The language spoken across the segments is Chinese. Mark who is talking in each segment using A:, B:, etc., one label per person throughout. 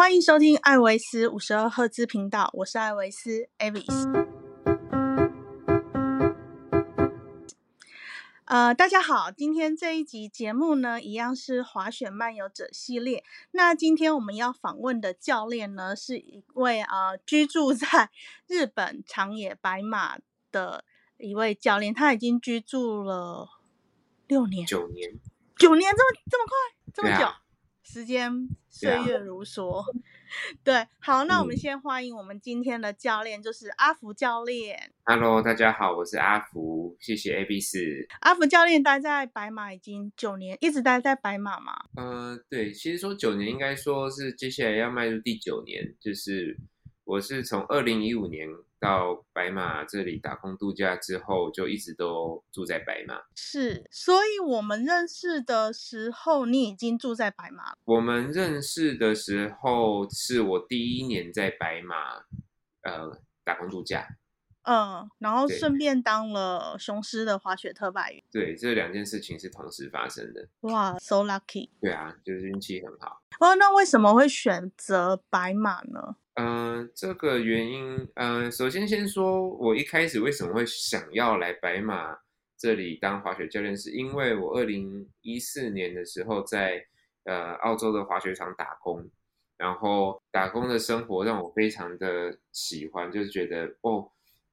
A: 欢迎收听艾维斯五十二赫兹频道，我是艾维斯 Avis。呃，大家好，今天这一集节目呢，一样是滑雪漫游者系列。那今天我们要访问的教练呢，是一位呃居住在日本长野白马的一位教练，他已经居住了六年、
B: 九年，
A: 九年，这么这么快，这么久。时间岁月如梭，对，好，那我们
B: 嗯
A: 先欢迎我们今天的教练，就是阿福教练。
B: Hello，大家好，我是阿福，谢谢 A B 四。
A: 阿福教练待在白马已经九年，一直待在白马嘛。
B: 呃，对，其实说九年，应该说是接下来要迈入第九年，就是我是从二零一五年到白马这里打工度假之后，就一直都住在白马。
A: 是，所以我们认识的时候，你已经住在白马了。
B: 我们认识的时候，是我第一年在白马，呃，打工度假。
A: 嗯，然后顺便当了雄狮的滑雪特派员。
B: 对，这两件事情是同时发生的。
A: 哇，so lucky！
B: 对啊，就是运气很好。
A: 哦，那为什么会选择白马呢？
B: 嗯、这个原因，嗯、首先先说，我一开始为什么会想要来白马这里当滑雪教练，是因为我二零一四年的时候在呃澳洲的滑雪场打工，然后打工的生活让我非常的喜欢，就是觉得哦，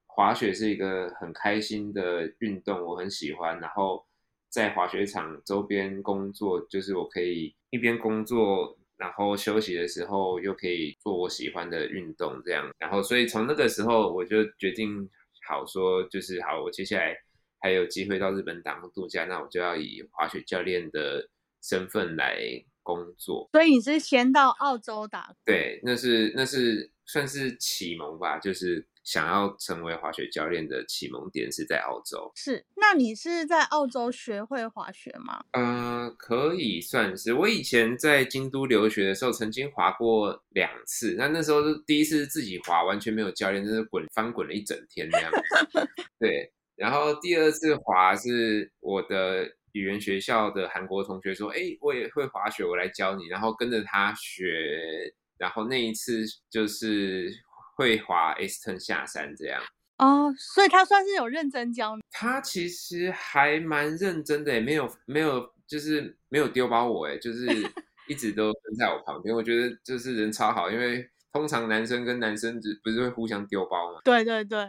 B: 滑雪是一个很开心的运动，我很喜欢，然后在滑雪场周边工作，就是我可以一边工作。然后休息的时候又可以做我喜欢的运动，这样，然后所以从那个时候我就决定好说，就是好，我接下来还有机会到日本打工度假，那我就要以滑雪教练的身份来工作。
A: 所以你是先到澳洲打
B: 对，那是那是算是启蒙吧，就是想要成为滑雪教练的启蒙点是在澳洲。
A: 是？那你是在澳洲学会滑雪吗？
B: 呃，可以算是。我以前在京都留学的时候，曾经滑过两次。那那时候是第一次自己滑，完全没有教练，就是滚翻滚了一整天那样。对，然后第二次滑是我的语言学校的韩国同学说：“哎，我也会滑雪，我来教你。”然后跟着他学，然后那一次就是会滑 S turn 下山这样。
A: 哦，所以他算是有认真教你。
B: 他其实还蛮认真的，也没有没有，就是没有丢包我，哎，就是 一直都跟在我旁边。我觉得就是人超好，因为通常男生跟男生只不是会互相丢包嘛，
A: 对对对，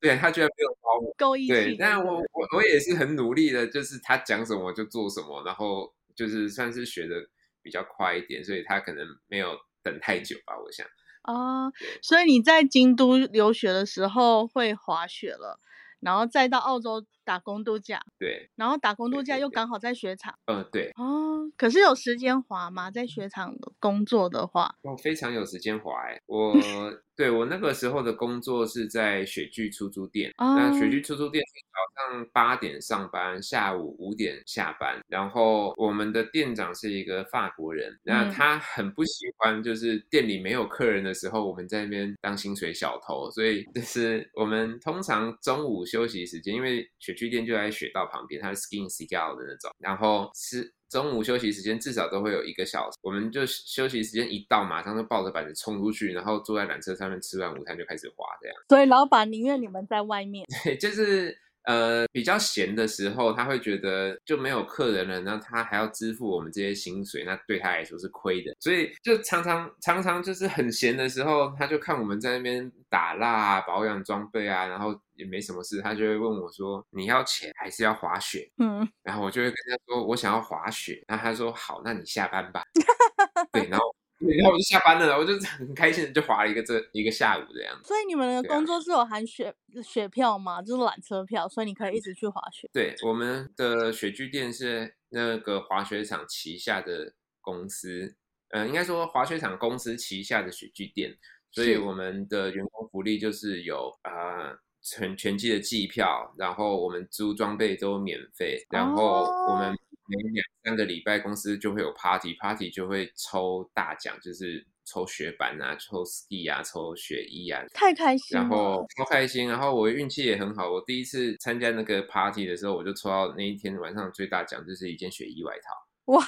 B: 对 他居然没有包我。
A: 够义气。
B: 对，但我我我也是很努力的，就是他讲什么就做什么，然后就是算是学的比较快一点，所以他可能没有等太久吧，我想。啊，
A: 所以你在京都留学的时候会滑雪了，然后再到澳洲打工度假，
B: 对，
A: 然后打工度假又刚好在雪场。
B: 嗯、对，
A: 哦，可是有时间滑吗？在雪场工作的话，
B: 我非常有时间滑哎、我 对我那个时候的工作是在雪具出租店，那雪
A: 哦
B: 具出租店早上八点上班，下午五点下班。然后我们的店长是一个法国人，那
A: 嗯
B: 他很不喜欢就是店里没有客人的时候，我们在那边当薪水小偷，所以就是我们通常中午休息时间，因为雪具店就在雪道旁边，它是 ski in scale 的那种，然后是。中午休息时间至少都会有一个小时，我们就休息时间一到，马上就抱着板子冲出去，然后坐在缆车上面吃完午餐就开始滑，这样。
A: 所以老板宁愿你们在外面。
B: 对，就是呃比较闲的时候，他会觉得就没有客人了，那他还要支付我们这些薪水，那对他来说是亏的，所以就常常常常就是很闲的时候，他就看我们在那边打蜡啊、保养装备啊，然后也没什么事，他就会问我说：“你要钱还是要滑雪
A: 嗯，？”
B: 然后我就会跟他说：“我想要滑雪。”然后他说：“好，那你下班吧。”对，然后。对然后我就下班了，我就很开心的就滑了一个这一个下午这样。
A: 所以你们的工作是有含雪雪票吗？就是缆车票，所以你可以一直去滑雪。
B: 对，我们的雪具店是那个滑雪场旗下的公司，呃，应该说滑雪场公司旗下的雪具店，所以我们的员工福利就是有呃全全季的季票，然后我们租装备都免费，然后我们
A: 哦
B: 每两三个礼拜公司就会有 party，party 就会抽大奖，就是抽雪板啊、抽 ski 啊、抽雪衣啊，
A: 太开心了。
B: 然后超开心，然后我运气也很好。我第一次参加那个 party 的时候，我就抽到那一天晚上最大奖，就是一件雪衣外套。
A: 哇，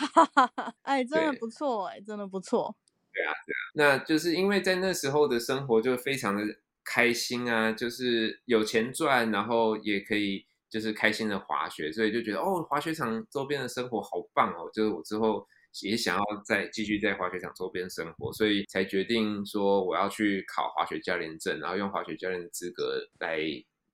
A: 哎，真的不错哎，真的不错。
B: 对啊，对啊，那就是因为在那时候的生活就非常的开心啊，就是有钱赚，然后也可以就是开心的滑雪，所以就觉得哦，滑雪场周边的生活好棒哦，就是我之后也想要再继续在滑雪场周边生活，所以才决定说我要去考滑雪教练证，然后用滑雪教练的资格来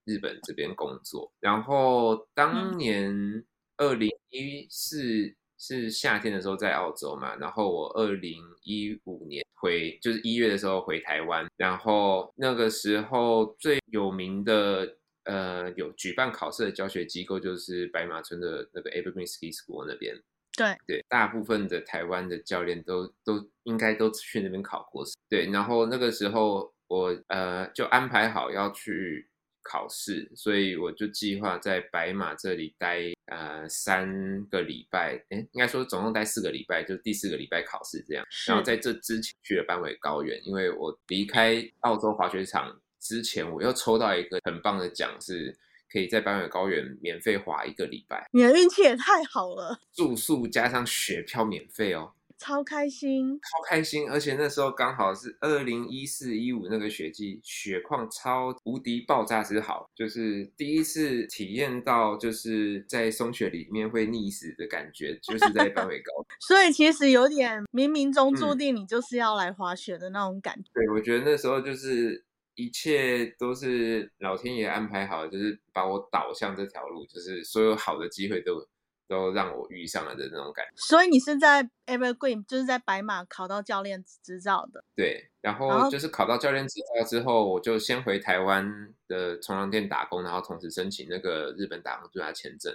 B: 日本这边工作。然后当年二零一四。是夏天的时候在澳洲嘛，然后我二零一五年回，就是一月的时候回台湾，然后那个时候最有名的呃有举办考试的教学机构就是白马村的那个 Evergreen Ski School 那边，
A: 对
B: 对，大部分的台湾的教练都都应该都去那边考过，对，然后那个时候我呃就安排好要去。考试，所以我就计划在白马这里待呃三个礼拜，哎，应该说总共待四个礼拜，就第四个礼拜考试这样。然后在这之前去了班尾高原，因为我离开澳洲滑雪场之前，我又抽到一个很棒的奖，是可以在班尾高原免费滑一个礼拜。
A: 你的运气也太好了，
B: 住宿加上雪票免费哦。
A: 超开心，
B: 超开心！而且那时候刚好是二零一四一五那个雪季，雪况超无敌爆炸之好，就是第一次体验到就是在松雪里面会溺死的感觉，就是在班尾高。
A: 所以其实有点冥冥中注定你就是要来滑雪的那种感觉。
B: 对，我觉得那时候就是一切都是老天爷安排好，就是把我导向这条路，就是所有好的机会都。都让我遇上了的那种感觉，
A: 所以你是在 Evergreen，就是在白马考到教练执照的。
B: 对，然后就是考到教练执照之后，我就先回台湾的冲浪店打工，然后同时申请那个日本打工度假签证。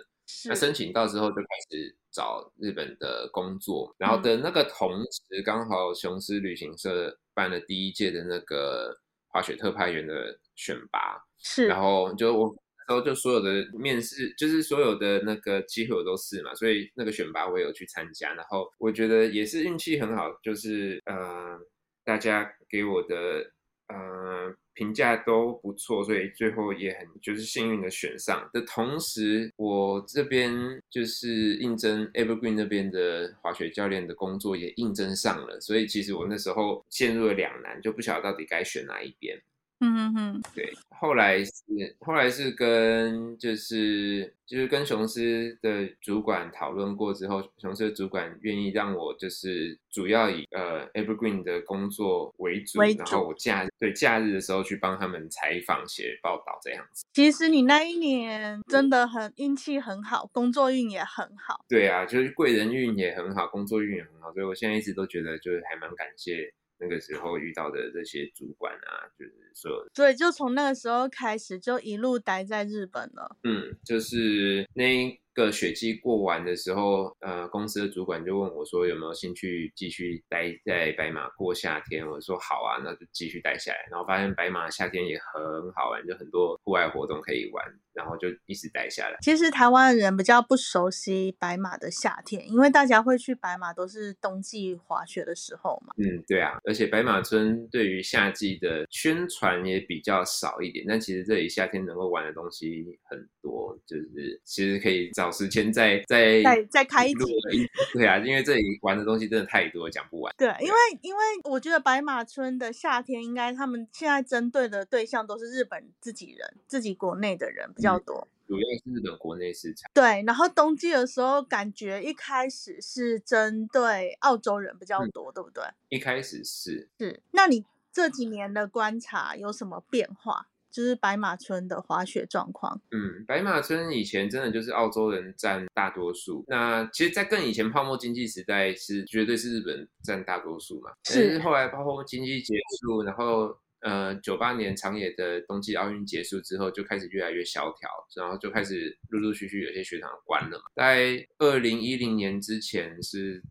B: 那申请到之后就开始找日本的工作，然后的那个同时刚好雄狮旅行社办了第一届的那个滑雪特派员的选拔，
A: 是，
B: 然后就我。然后就所有的面试，就是所有的那个机会我都试嘛，所以那个选拔我也有去参加。然后我觉得也是运气很好，就是呃，大家给我的呃评价都不错，所以最后也很就是幸运的选上。的同时，我这边就是应征 Evergreen 那边的滑雪教练的工作也应征上了，所以其实我那时候陷入了两难，就不晓得到底该选哪一边。
A: 嗯哼哼，
B: 对，后来是后来是跟就是就是跟雄狮的主管讨论过之后，雄狮的主管愿意让我就是主要以呃 Evergreen 的工作为主，然后我假对假日的时候去帮他们采访写报道这样子。
A: 其实你那一年真的很运气很好，工作运也很好。
B: 对啊，就是贵人运也很好，工作运也很好，所以我现在一直都觉得就是还蛮感谢。那个时候遇到的这些主管啊，就是说，
A: 所以就从那个时候开始，就一路待在日本了。
B: 嗯，就是那。个雪季过完的时候，呃，公司的主管就问我说有没有兴趣继续待在白马过夏天。我说好啊，那就继续待下来。然后发现白马夏天也很好玩，就很多户外活动可以玩，然后就一直待下来。
A: 其实台湾的人比较不熟悉白马的夏天，因为大家会去白马都是冬季滑雪的时候嘛。
B: 嗯，对啊，而且白马村对于夏季的宣传也比较少一点，但其实这里夏天能够玩的东西很多，就是其实可以找时间再再
A: 再再开一集，
B: 对啊，因为这里玩的东西真的太多，讲不完。
A: 对，因为因为我觉得白马村的夏天，应该他们现在针对的对象都是日本自己人，自己国内的人比较多，
B: 主要是日本国内市场。
A: 对，然后冬季的时候，感觉一开始是针对澳洲人比较多，对不对？
B: 一开始是
A: 是，那你这几年的观察有什么变化？就是白马村的滑雪状况。
B: 嗯，白马村以前真的就是澳洲人占大多数。那其实，在更以前泡沫经济时代，是绝对是日本占大多数嘛。是。后来泡沫经济结束，然后呃，九八年长野的冬季奥运结束之后，就开始越来越萧条，然后就开始陆陆续续有些雪场关了嘛。在二零一零年之前是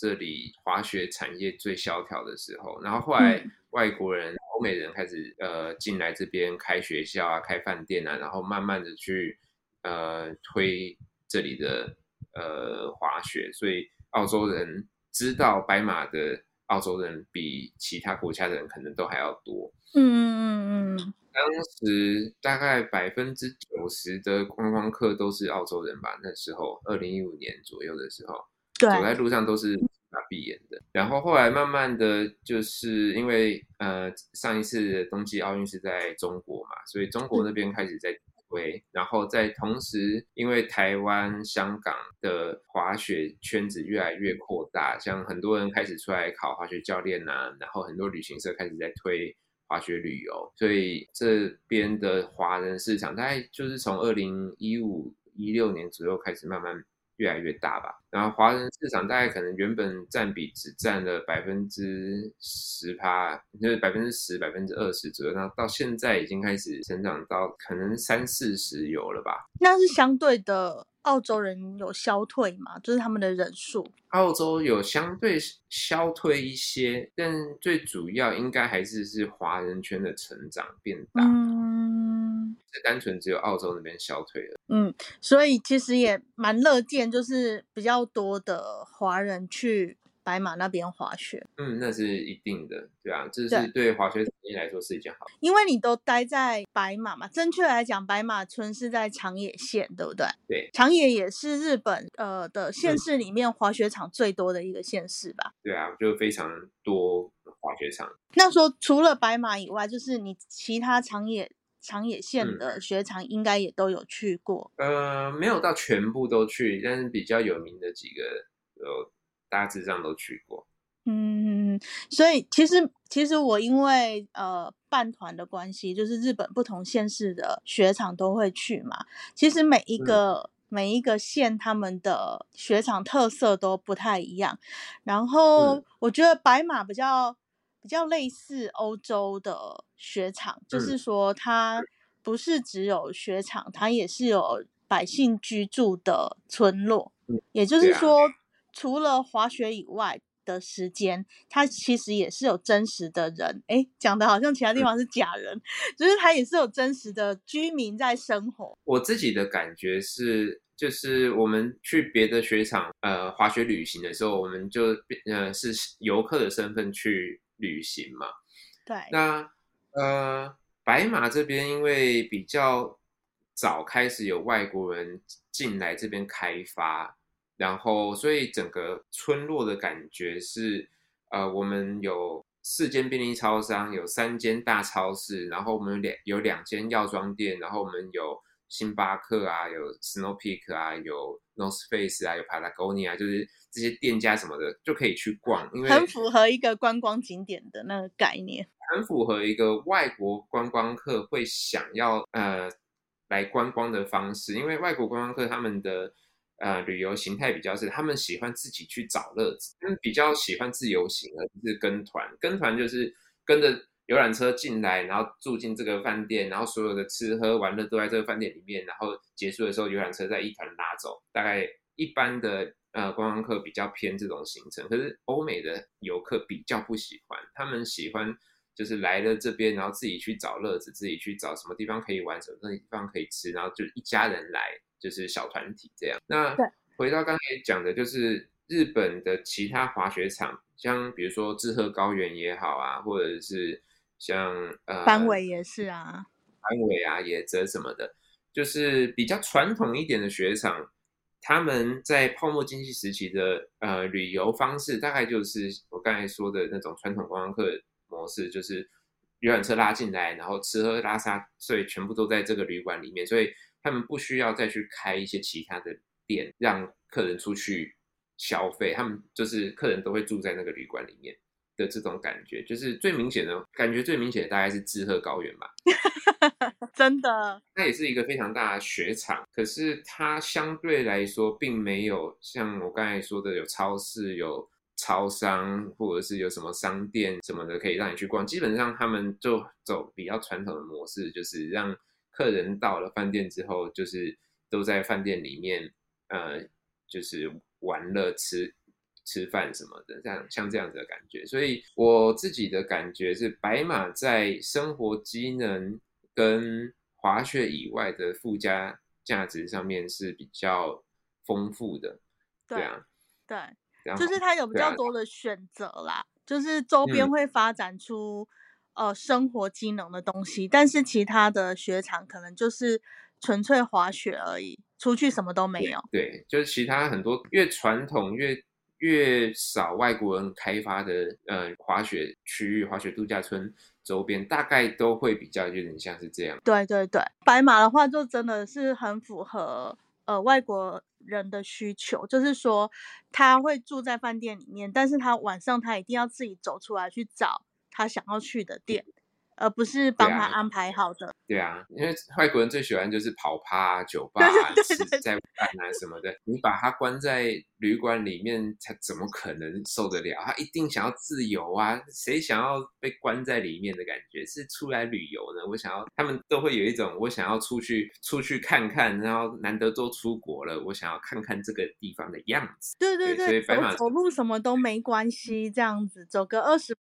B: 这里滑雪产业最萧条的时候，然后后来外国人。欧美人开始呃进来这边开学校啊，开饭店啊，然后慢慢的去呃推这里的呃滑雪，所以澳洲人知道白马的澳洲人比其他国家的人可能都还要多。
A: 嗯嗯嗯。
B: 当时大概百分之九十的观光客都是澳洲人吧？那时候二零一五年左右的时候，走在路上都是法闭眼的。然后后来慢慢的就是因为呃上一次冬季奥运是在中国嘛，所以中国那边开始在推，然后在同时因为台湾、香港的滑雪圈子越来越扩大，像很多人开始出来考滑雪教练呐，然后很多旅行社开始在推。滑雪旅游，所以这边的华人市场大概就是从二零一五一六年左右开始慢慢越来越大吧。然后华人市场大概可能原本占比只占了百分之十趴，就是百分之十、百分之二十左右，那到现在已经开始成长到可能三四十有了吧。
A: 那是相对的。澳洲人有消退嘛？就是他们的人数，
B: 澳洲有相对消退一些，但最主要应该还是是华人圈的成长变大。嗯，这单纯只有澳洲那边消退了。
A: 嗯，所以其实也蛮乐见，就是比较多的华人去。白马那边滑雪，
B: 嗯，那是一定的，对啊，这是对滑雪产业来说是一件好。
A: 因为你都待在白马嘛，正确来讲，白马村是在长野县，对不对？
B: 对，
A: 长野也是日本呃的县市里面滑雪场最多的一个县市吧？
B: 对啊，就非常多滑雪场。
A: 那说除了白马以外，就是你其他长野长野县的雪场应该也都有去过？
B: 呃，没有到全部都去，但是比较有名的几个有。大致上都去过，
A: 嗯，所以其实其实我因为呃办团的关系，就是日本不同县市的雪场都会去嘛。其实每一个每一个县他们的雪场特色都不太一样。然后我觉得白马比较比较类似欧洲的雪场，就是说它不是只有雪场，它也是有百姓居住的村落，也就是说。除了滑雪以外的时间，他其实也是有真实的人。哎，讲的好像其他地方是假人，就是他也是有真实的居民在生活。
B: 我自己的感觉是，就是我们去别的雪场，呃，滑雪旅行的时候，我们就呃是游客的身份去旅行嘛。
A: 对。
B: 那呃，白马这边因为比较早开始有外国人进来这边开发。然后，所以整个村落的感觉是，呃，我们有四间便利超商，有三间大超市，然后我们两有两间药妆店，然后我们有星巴克啊，有 Snow Peak 啊，有 North Face 啊，有 Patagonia，就是这些店家什么的就可以去逛，因为
A: 很符合一个观光景点的那个概念，
B: 很符合一个外国观光客会想要呃来观光的方式，因为外国观光客他们的。呃，旅游形态比较是，他们喜欢自己去找乐子，他们比较喜欢自由行，而不是跟团。跟团就是跟着游览车进来，然后住进这个饭店，然后所有的吃喝玩乐都在这个饭店里面，然后结束的时候，游览车再一团拉走。大概一般的呃观光客比较偏这种行程，可是欧美的游客比较不喜欢，他们喜欢就是来了这边，然后自己去找乐子，自己去找什么地方可以玩，什么地方可以吃，然后就一家人来。就是小团体这样。那回到刚才讲的，就是日本的其他滑雪场，像比如说志贺高原也好啊，或者是像呃，
A: 班尾也是啊，
B: 班尾啊、野泽什么的，就是比较传统一点的雪场，他们在泡沫经济时期的呃旅游方式，大概就是我刚才说的那种传统观光客模式，就是游览车拉进来，然后吃喝拉撒睡全部都在这个旅馆里面，所以。他们不需要再去开一些其他的店，让客人出去消费。他们就是客人都会住在那个旅馆里面的这种感觉，就是最明显的感觉，最明显的大概是志贺高原吧。
A: 真的，
B: 那也是一个非常大的雪场，可是它相对来说并没有像我刚才说的有超市、有超商，或者是有什么商店什么的可以让你去逛。基本上他们就走比较传统的模式，就是让。客人到了饭店之后，就是都在饭店里面，呃，就是玩乐、吃吃饭什么的，这样像这样子的感觉。所以我自己的感觉是，白马在生活机能跟滑雪以外的附加价值上面是比较丰富的。
A: 对啊，对，就是它有比较多的选择啦，就是周边会发展出。呃，生活机能的东西，但是其他的雪场可能就是纯粹滑雪而已，出去什么都没有。
B: 对，就是其他很多越传统越越少外国人开发的呃滑雪区域、滑雪度假村周边，大概都会比较有点像是这样。
A: 对对对，白马的话就真的是很符合呃外国人的需求，就是说他会住在饭店里面，但是他晚上他一定要自己走出来去找他想要去的店。而不是帮他安排好的。
B: 对啊，因为外国人最喜欢就是跑趴、酒吧、吃在饭啊什么的。你把他关在旅馆里面，他怎么可能受得了？他一定想要自由啊！谁想要被关在里面的感觉？是出来旅游呢？我想要，他们都会有一种我想要出去出去看看，然后难得都出国了，我想要看看这个地方的样子。
A: 对对对，
B: 所以白马
A: 走路什么都没关系，这样子走个二十。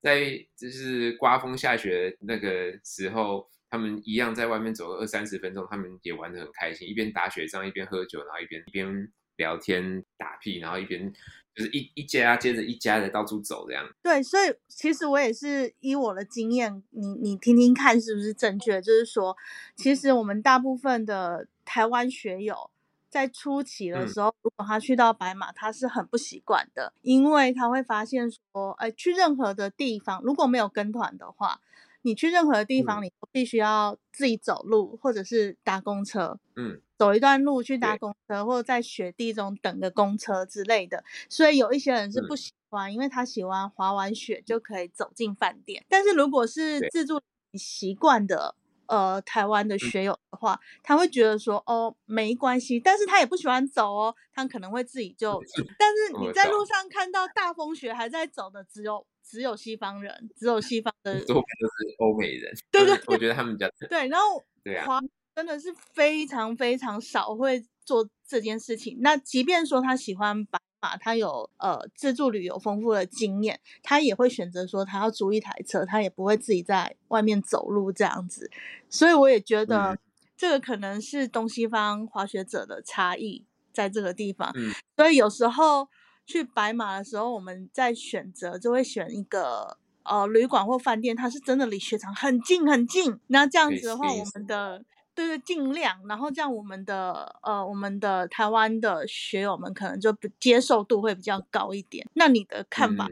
B: 在就是刮风下雪那个时候，他们一样在外面走二三十分钟，他们也玩的很开心，一边打雪仗，一边喝酒，然后一边一边聊天打屁，然后一边就是一一家接着一家的到处走这样。
A: 对，所以其实我也是以我的经验，你你听听看是不是正确？就是说，其实我们大部分的台湾学友。在初期的时候，如果他去到白马，他是很不习惯的，因为他会发现说，哎，去任何的地方，如果没有跟团的话，你去任何的地方，你都必须要自己走路，或者是搭公车，
B: 嗯，
A: 走一段路去搭公车，或者在雪地中等个公车之类的。所以有一些人是不喜欢，因为他喜欢滑完雪就可以走进饭店。但是如果是自助习惯的。呃，台湾的学友的话，他会觉得说，哦，没关系，但是他也不喜欢走哦，他可能会自己就，但是你在路。上看到大风雪还在走的，只有只有西方人，只有西方的，
B: 多半都是欧美人，
A: 对对，
B: 我觉得他们比较
A: 对，然后
B: 对啊，
A: 真的是非常非常少会做这件事情，那即便说他喜欢把。他有呃自助旅游丰富的经验，他也会选择说他要租一台车，他也不会自己在外面走路这样子。所以我也觉得这个可能是东西方滑雪者的差异在这个地方。所以有时候去白马的时候，我们在选择就会选一个呃旅馆或饭店，它是真的离雪场很近很近。那这样子的话，我们的。对对，尽量，然后这样我们的呃，我们的台湾的学友们可能就接受度会比较高一点。那你的看法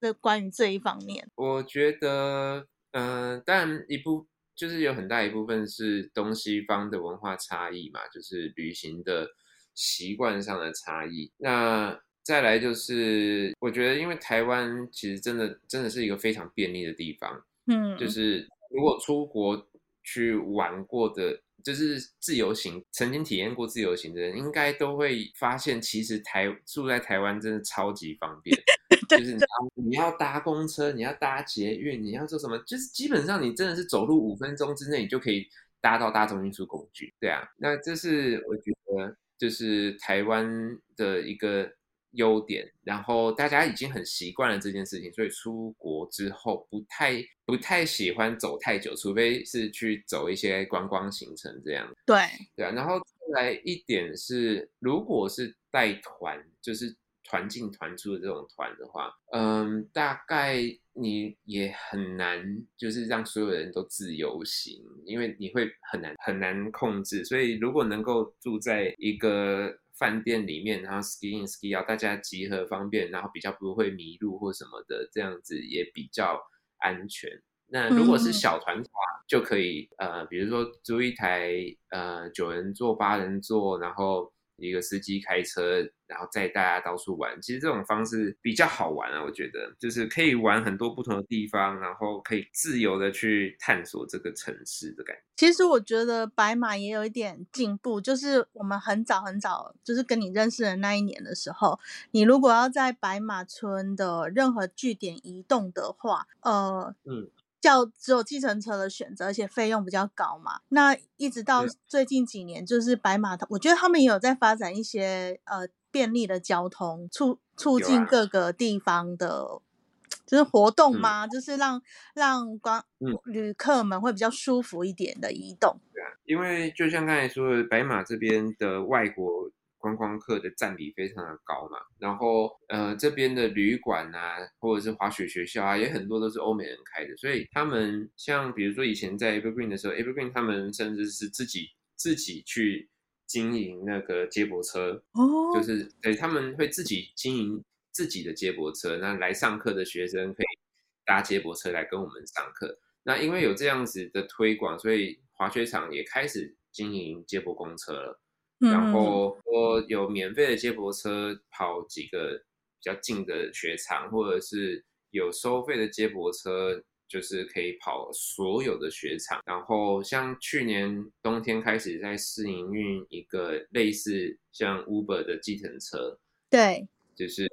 A: 是关于这一方面？
B: 我觉得，嗯，但一部就是有很大一部分是东西方的文化差异嘛，就是旅行的习惯上的差异。那再来就是，我觉得因为台湾其实真的真的是一个非常便利的地方，
A: 嗯，
B: 就是如果出国。去玩过的，就是自由行，曾经体验过自由行的人，应该都会发现，其实台住在台湾真的超级方便。就是你要搭公车，你要搭捷运，你要做什么，就是基本上你真的是走路五分钟之内，你就可以搭到大众运输工具。对啊，那这是我觉得，就是台湾的一个。优点，然后大家已经很习惯了这件事情，所以出国之后不太不太喜欢走太久，除非是去走一些观光行程这样。
A: 对
B: 对啊，然后再来一点是，如果是带团，就是团进团出的这种团的话，嗯，大概你也很难就是让所有人都自由行，因为你会很难很难控制。所以如果能够住在一个饭店里面，然后 ski in ski out，大家集合方便，然后比较不会迷路或什么的，这样子也比较安全。那如果是小团的话，就可以呃，比如说租一台呃九人座、八人座，然后。一个司机开车，然后载大家到处玩。其实这种方式比较好玩啊，我觉得就是可以玩很多不同的地方，然后可以自由的去探索这个城市的感觉。
A: 其实我觉得白马也有一点进步，就是我们很早很早，就是跟你认识的那一年的时候，你如果要在白马村的任何据点移动的话，呃，嗯。叫只有计程车的选择，而且费用比较高嘛。那一直到最近几年，就是白马，我觉得他们也有在发展一些呃便利的交通，促促进各个地方的，就是活动吗？就是让让观旅客们会比较舒服一点的移动。
B: 对啊，因为就像刚才说的，白马这边的外国。观光客的占比非常的高嘛，然后呃这边的旅馆啊，或者是滑雪学校啊，也很多都是欧美人开的，所以他们像比如说以前在 Evergreen 的时候，Evergreen 他们甚至是自己自己去经营那个接驳车，
A: 哦，
B: 就是对他们会自己经营自己的接驳车，那来上课的学生可以搭接驳车来跟我们上课。那因为有这样子的推广，所以滑雪场也开始经营接驳公车了。然
A: 嗯
B: 后说有免费的接驳车跑几个比较近的雪场，或者是有收费的接驳车，就是可以跑所有的雪场。然后像去年冬天开始在试营运一个类似像 Uber 的计程车，
A: 对，
B: 就是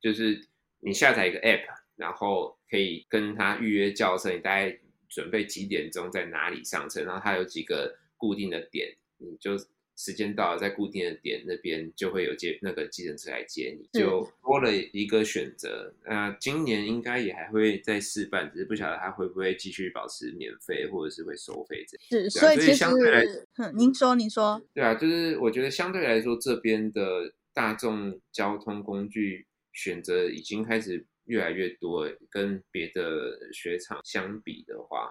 B: 就是你下载一个 App，然后可以跟他预约叫车，你大概准备几点钟在哪里上车，然后它有几个固定的点，你就时间到了，在固定的点那边就会有接那个计程车来接你，就多了一个选择。那今年应该也还会再试办，只是不晓得它会不会继续保持免费，或者是会收费这样。
A: 是，
B: 所以相对来
A: 实，嗯，您说，您说，
B: 对啊，就是我觉得相对来说，这边的大众交通工具选择已经开始越来越多了，跟别的雪场相比的话，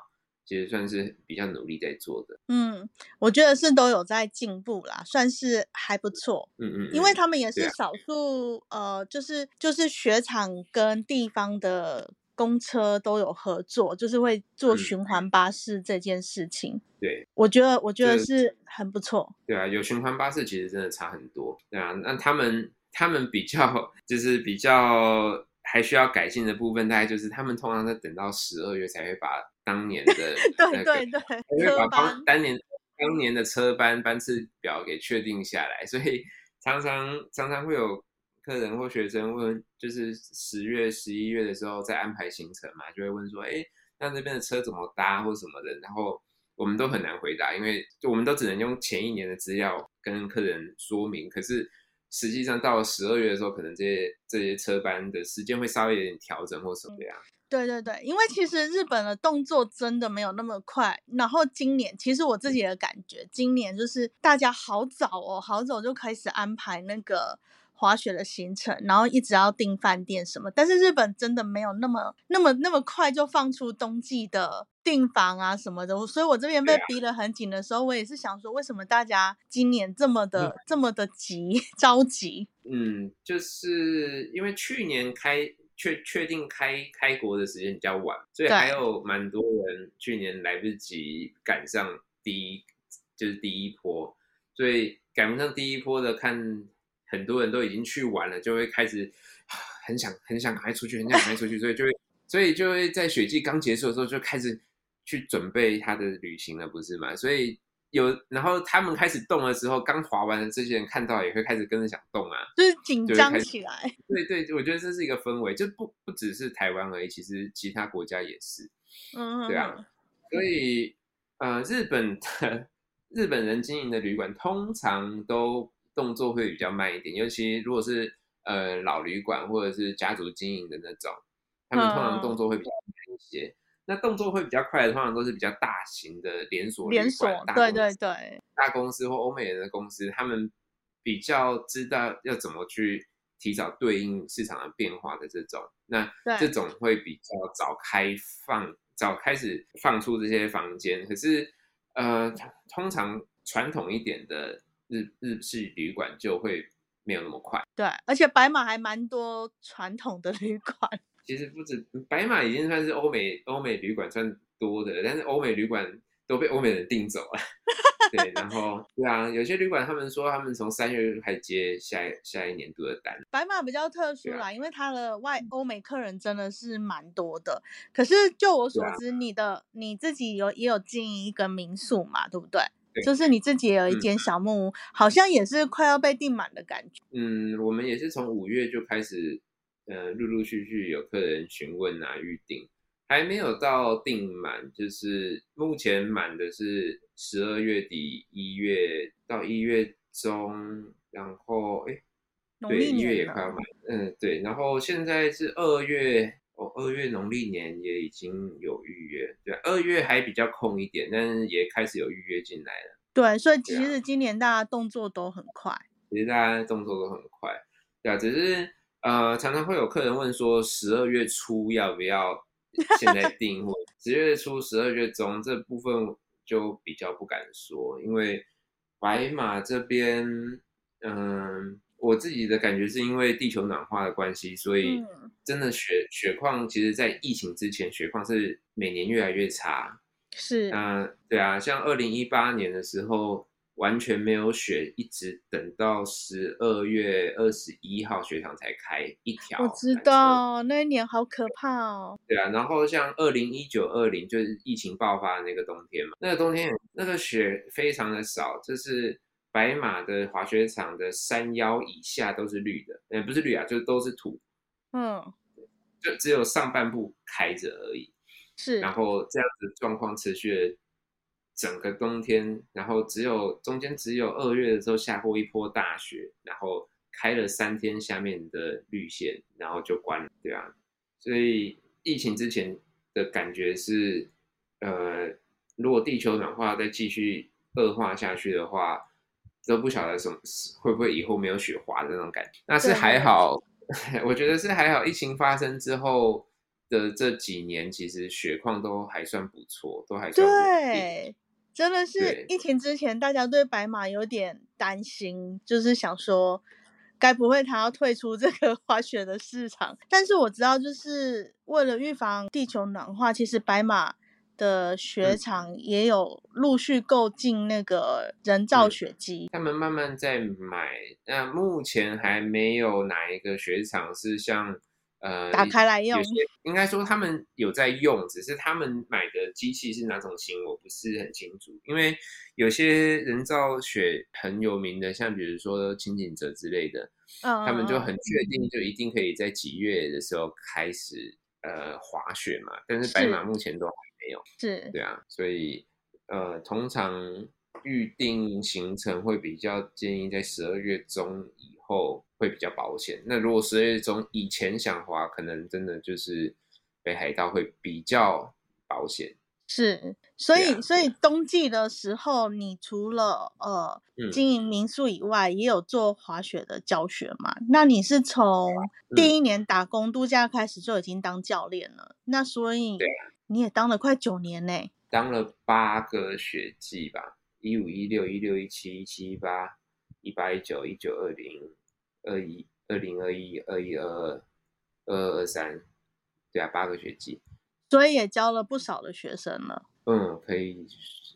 B: 其实算是比较努力在做的。
A: 嗯，我觉得是都有在进步啦，算是还不错。
B: 嗯嗯，
A: 因为
B: 嗯
A: 他们也是少数，呃，就是就是雪场跟地方的公车都有合作，就是会做
B: 嗯
A: 循环巴士这件事情。
B: 对
A: 我觉得，我觉得是很不错。
B: 对啊，有循环巴士其实真的差很多。对啊，那他们他们比较就是比较还需要改进的部分，大概就是他们通常在等到十二月才会把当年的 那个
A: 对对对，
B: 才会
A: 车
B: 把
A: 班
B: 当当年当年的车班班次表给确定下来，所以常常常常会有客人或学生问，就是十月、十一月的时候在安排行程嘛，就会问说，哎，那那边的车怎么搭或什么的，然后我们都很难回答，因为我们都只能用前一年的资料跟客人说明，可是。实际上到了十二月的时候，可能这些这些车班的时间会稍微有点调整或什么呀。
A: 对对对，因为其实日本的动作真的没有那么快。然后今年，其实我自己的感觉，今年就是大家好早哦，好早就开始安排那个滑雪的行程，然后一直要订饭店什么。但是日本真的没有那么那么那么快就放出冬季的订房啊什么的，所以我这边被逼得很紧的时候，我也是想说，为什么大家今年这么的、这么的急 着急？
B: 嗯，就是因为去年开确确定开开国的时间比较晚，所以还有蛮多人去年来不及赶上第一，就是第一波，所以赶不上第一波的，看很多人都已经去玩了，就会开始啊很想很想赶快出去，很想赶快出去，所以就会所以就会在雪季刚结束的时候就开始去准备他的旅行了，不是吗？所以。有，然后他们开始动的时候，刚滑完的这些人看到也会开始跟着想动啊。
A: 就是紧张起来。
B: 对对，我觉得这是一个氛围，就不不只是台湾而已，其实其他国家也是。
A: 嗯，
B: 对啊，所以呃，日本的 日本人经营的旅馆通常都动作会比较慢一点，尤其如果是呃老旅馆或者是家族经营的那种，他们通常动作会比较慢一些。那动作会比较快的，通常都是比较大型的连锁
A: 连锁，
B: 大
A: 对对对，
B: 大公司或欧美人的公司，他们比较知道要怎么去提早对应市场的变化的这种，那这种会比较早开放，早开始放出这些房间。可是，呃，通常传统一点的日日式旅馆就会没有那么快。
A: 对，而且白马还蛮多传统的旅馆。
B: 其实不止白马已经算是欧美欧美旅馆算多的了，但是欧美旅馆都被欧美人订走了。对，然后对啊，有些旅馆他们说他们从三月就开始接下一下一年度的单。
A: 白马比较特殊啦，因为它的外欧美客人真的是蛮多的。可是就我所知，你的你自己有也有经营一个民宿嘛，对不对？
B: 对
A: 就是你自己也有一
B: 嗯
A: 间小木屋，好像也是快要被订满的感觉。
B: 嗯，我们也是从五月就开始，呃，陆陆续续有客人询问啊，预定，还没有到订满，就是目前满的是十二月底一月到一月中，然后哎，对，一月也快要满，嗯，对，然后现在是二月，哦，二月农历年也已经有预约，对，二月还比较空一点，但是也开始有预约进来了。
A: 对，所以其实今年大家动作都很快。
B: 其实大家动作都很快，对啊，只是呃，常常会有客人问说，十二月初要不要 现在订，或十月初、十二月中这部分就比较不敢说，因为白马这边，嗯，我自己的感觉是因为地球暖化的关系，所以
A: 嗯
B: 真的雪雪况，其实在疫情之前，雪况是每年越来越差。
A: 是，
B: 那对啊，像二零一八年的时候，完全没有雪，一直等到十二月二十一号雪场才开一条。
A: 我知。道那一年好可怕哦。
B: 对啊，然后像二零一九二零就是疫情爆发的那个冬天嘛，那个冬天那个雪非常的少，就是白马的滑雪场的山腰以下都是绿的，呃，不是绿啊，就是都是土，
A: 嗯，
B: 就只有上半部开着而已。
A: 是，
B: 然后这样子状况持续了整个冬天，然后只有中间只有二月的时候下过一波大雪，然后开了三天下面的绿线，然后就关了，对啊，所以疫情之前的感觉是，呃，如果地球暖化再继续恶化下去的话，都不晓得什么会不会以后没有雪滑的那种感觉，那是还好，我觉得是还好，疫情发生之后。的这几年其实雪况都还算不错，都还算。
A: 对，真的是疫情之前，大家对白马有点担心，就是想说，该不会他要退出这个 滑雪的市场？但是我知道，就是为了预防地球暖化，其实白马的雪
B: 嗯
A: 场也有陆续购进那个人造
B: 嗯
A: 雪机。
B: 他们慢慢在买，那目前还没有哪一个雪场是像呃
A: 打开来用
B: 应该说他们有在用，只是他们买的机器是哪种型，我不是很清楚。因为有些人造雪很有名的，像比如说清景泽之类的，
A: 嗯，
B: 他们就
A: 嗯
B: 很确定就一定可以在几月的时候开始呃滑雪嘛，但是白马目前都还没有。
A: 是
B: 对啊，所以呃，通常预定行程会比较建议在十二月中以后会比较保险。那如果十二月中以前想滑，可能真的就是北海道会比较保险。
A: 是，所以、
B: 啊
A: 所以冬季的时候，你除了呃
B: 嗯
A: 经营民宿以外，也有做滑雪的教学嘛？那你是从第
B: 嗯
A: 一年打工度假开始就已经当教练了，那所以
B: 对
A: 你也当了快九年呢、
B: 当了八个学季吧，一五、一六、一六、一七、一七、一八、一八、一九、一九、二零、二一、二零、二一、二一、二二、二二、二三，对啊，八个学季。
A: 所以也教了不少的学生了。
B: 嗯，可以，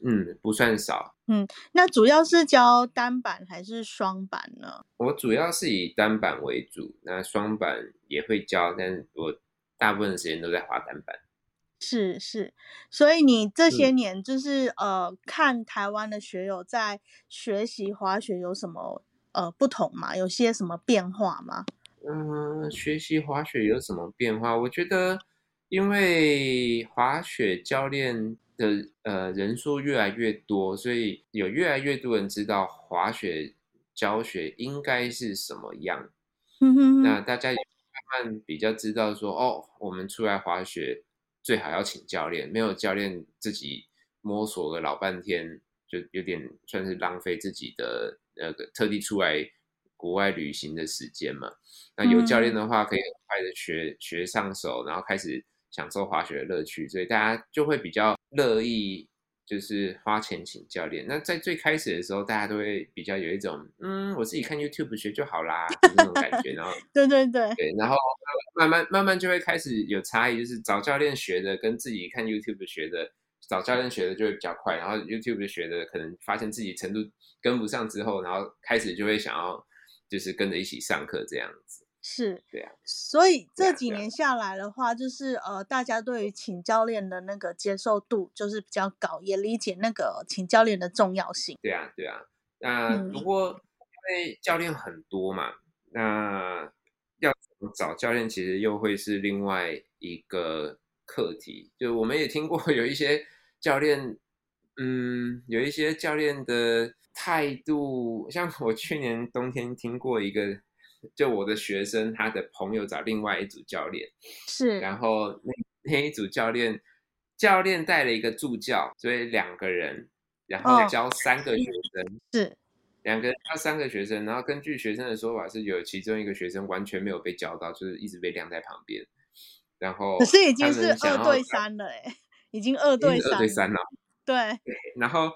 B: 嗯，不算少。
A: 嗯那主要是教单板还是双板呢？
B: 我主要是以单板为主，那双板也会教，但是我大部分的时间都在滑单板。
A: 是是，所以你这些
B: 嗯
A: 年就是、呃，看台湾的学友在学习滑雪有什么呃不同吗？有些什么变化吗？
B: 嗯，学习滑雪有什么变化？我觉得，因为滑雪教练的呃人数越来越多，所以有越来越多人知道滑雪教学应该是什么样。
A: 哼哼哼，
B: 那大家也慢慢比较知道说，哦，我们出来滑雪最好要请教练，没有教练自己摸索个老半天，就有点算是浪费自己的那个特地出来国外旅行的时间嘛。那有教练的话，可以很快的学学上手，然后开始享受滑雪的乐趣，所以大家就会比较乐意。就是花钱请教练。那在最开始的时候，大家都会比较有一种，嗯，我自己看 YouTube 学就好啦，就那种感觉。然后
A: 对对对，
B: 对，然后慢慢慢慢就会开始有差异，就是找教练学的跟自己看 YouTube 学的，找教练学的就会比较快，然后 YouTube 学的可能发现自己程度跟不上之后，然后开始就会想要就是跟着一起上课这样子。
A: 是，
B: 对啊，
A: 所以这几年下来的话，就是呃，大家对于请教练的那个接受度就是比较高，也理解那个请教练的重要性。
B: 对啊，对啊。那
A: 嗯
B: 不过因为教练很多嘛，那要怎么找教练，其实又会是另外一个课题。就我们也听过 有一些教练，嗯，有一些教练的态度，像我去年冬天听过一个，就我的学生他的朋友找另外一组教练，
A: 是，
B: 然后那那一组教练，教练带了一个助教，所以两个人，然后
A: 哦
B: 教三个学生，
A: 是，
B: 两个人教三个学生，然后根据学生的说法是有其中一个学生完全没有被教到，就是一直被晾在旁边，然后
A: 可是已经是二对三了，哎，已经二对三，
B: 二对三了，
A: 对，
B: 然后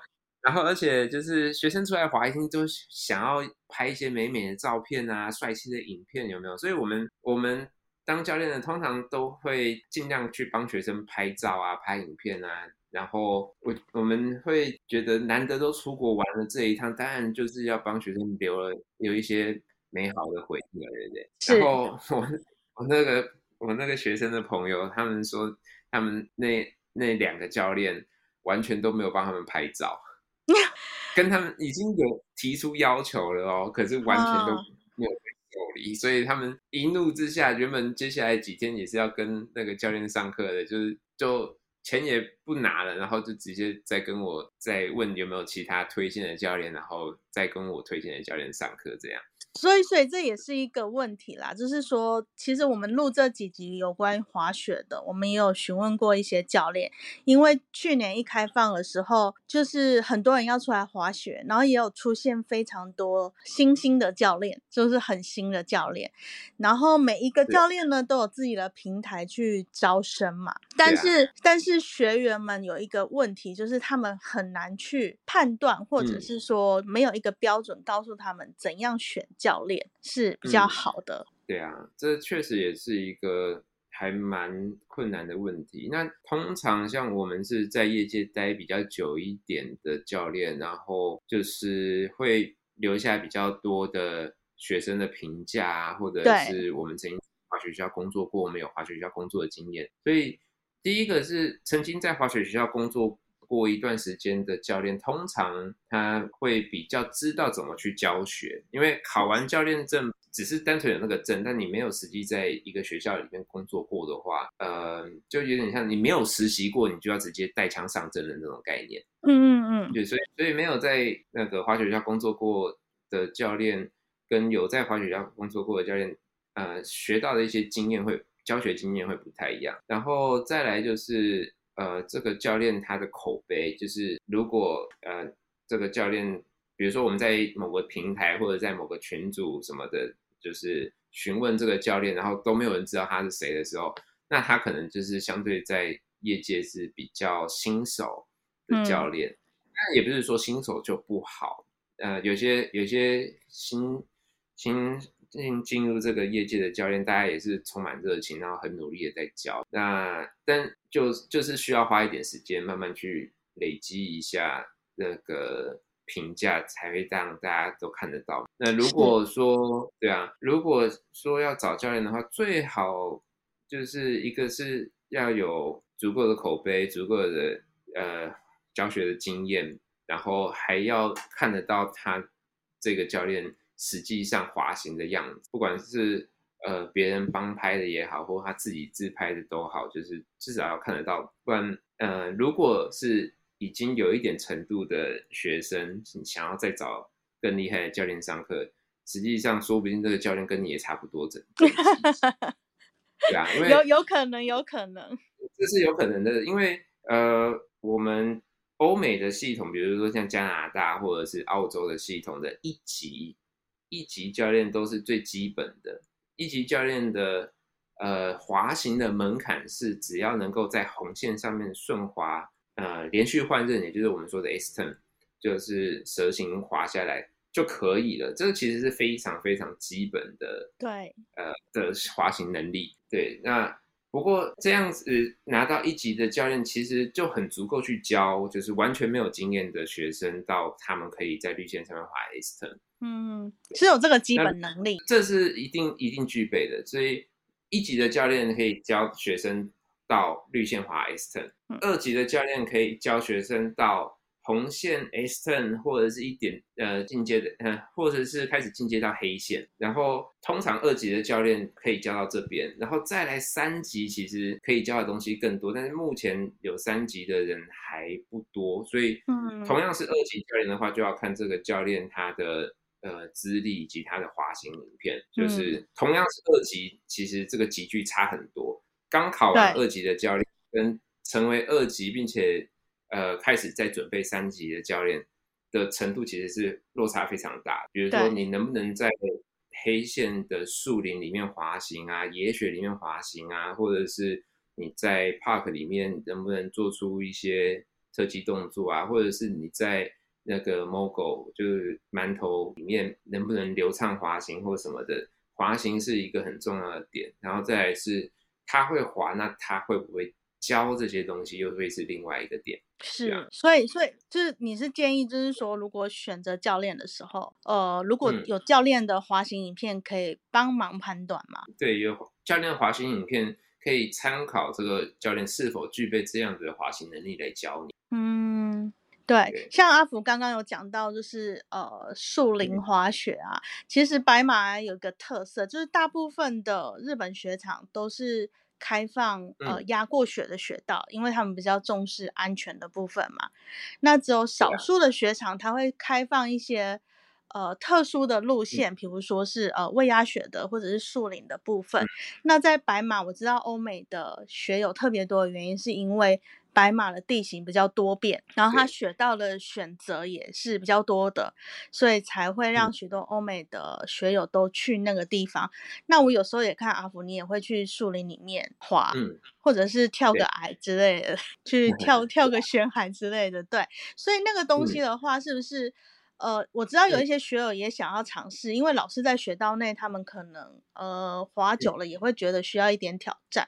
B: 然后而且就是学生出来滑，一定都想要拍一些美美的照片啊，帅气的影片，有没有？所以我们我们当教练的通常都会尽量去帮学生拍照啊，拍影片啊。然后我我们会觉得难得都出国玩了这一趟，当然就是要帮学生留了有一些美好的回忆了，对不对？然后我我那个我那个学生的朋友，他们说他们那那两个教练完全都没有帮他们拍照。跟他们 已经有提出要求了哦，可是完全都没有受理，所以他们一怒之下，原本接下来几天也是要跟那个教练上课的，就是就钱也不拿了，然后就直接再跟我再问有没有其他推荐的教练，然后再跟我推荐的教练上课这样。
A: 所以，所以这也是一个问题啦。就是说，其实我们录这几集有关滑雪的，我们也有询问过一些教练。因为去年一开放的时候，就是很多人要出来滑雪，然后也有出现非常多新兴的教练，就是很新的教练。然后每一个教练呢，都有自己的平台去招生嘛。但是，但是学员们有一个问题，就是他们很难去判断，或者是说没有一个标准告诉他们怎样选。教练是比较好的，
B: 对啊，这确实也是一个还蛮困难的问题。那通常像我们是在业界待比较久一点的教练，然后就是会留下比较多的学生的评价，或者是我们曾经滑雪学校工作过，我们有滑雪学校工作的经验。所以第一个是曾经在滑雪学校工作。过一段时间的教练，通常他会比较知道怎么去教学，因为考完教练证只是单纯有那个证，但你没有实际在一个学校里面工作过的话，呃，就有点像你没有实习过，你就要直接带枪上阵的那种概念。
A: 嗯嗯嗯，
B: 对，所以所以没有在那个滑雪校工作过的教练，跟有在滑雪校工作过的教练，呃，学到的一些经验会教学经验会不太一样。然后再来就是。呃，这个教练他的口碑，就是如果呃这个教练，比如说我们在某个平台或者在某个群组什么的，就是询问这个教练，然后都没有人知道他是谁的时候，那他可能就是相对在业界是比较新手的教练。那也不是说新手就不好，呃，有些有些新新。进进入这个业界的教练，大家也是充满热情，然后很努力的在教。那但就就是需要花一点时间，慢慢去累积一下那个评价，才会让大家都看得到。那如果说对啊，如果说要找教练的话，最好就是一个是要有足够的口碑，足够的呃教学的经验，然后还要看得到他这个教练。实际上滑行的样子，不管是呃别人帮拍的也好，或他自己自拍的都好，就是至少要看得到。不然，呃，如果是已经有一点程度的学生，想要再找更厉害的教练上课，实际上说不定这个教练跟你也差不多整。对啊，因为
A: 有有可能，有可能，
B: 这是有可能的，因为呃，我们欧美的系统，比如说像加拿大或者是澳洲的系统的一级。一级教练都是最基本的，一级教练的呃滑行的门槛是只要能够在红线上面顺滑，呃连续换刃，也就是我们说的 S turn，就是蛇形滑下来就可以了。这个其实是非常非常基本的，
A: 对，
B: 呃的滑行能力。对，那不过这样子拿到一级的教练，其实就很足够去教，就是完全没有经验的学生，到他们可以在绿线上面滑 S turn。
A: 嗯，是有这个基本能力，
B: 这是一定一定具备的。所以一级的教练可以教学生到绿线滑 S turn，二级的教练可以教学生到红线 S turn，或者是一点呃进阶的，呃或者是开始进阶到黑线。然后通常二级的教练可以教到这边，然后再来三级，其实可以教的东西更多，但是目前有三级的人还不多，所以同样是二级教练的话，就要看这个教练他的。呃，资历以及他的滑行影片，就是同样是二级，其实这个级距差很多。刚考完二级的教练，跟成为二级并且呃开始在准备三级的教练的程度，其实是落差非常大。比如说，你能不能在黑线的树林里面滑行啊，野雪里面滑行啊，或者是你在 park 里面能不能做出一些特技动作啊，或者是你在那个 Mogo 就是馒头里面能不能流畅滑行或什么的，滑行是一个很重要的点。然后再来是他会滑，那他会不会教这些东西，又会是另外一个点。
A: 是，啊所以所以就是你是建议，就是说如果选择教练的时候，呃，如果有教练的滑行影片可以帮忙判断吗？
B: 对，有教练滑行影片。可以参考这个教练是否具备这样子的滑行能力来教你。
A: 嗯，对，像阿福刚刚有讲到，就是呃树林滑雪啊，其实白马有个特色，就是大部分的日本雪场都是开放呃压过雪的雪道，因为他们比较重视安全的部分嘛。那只有少数的雪场，它会开放一些。呃，特殊的路线，比如说是呃未压雪的，或者是树林的部分。那在白马，我知道欧美的雪有特别多的原因，是因为白马的地形比较多变，然后它雪道的选择也是比较多的，所以才会让许多欧美的学友都去那个地方。那我有时候也看阿福，你也会去树林里面滑，或者是跳个矮之类的，去跳 跳个悬崖之类的。对，所以那个东西的话，是不是？呃，我知道有一些学友也想要尝试，因为老师在雪道内，他们可能呃滑久了也会觉得需要一点挑战。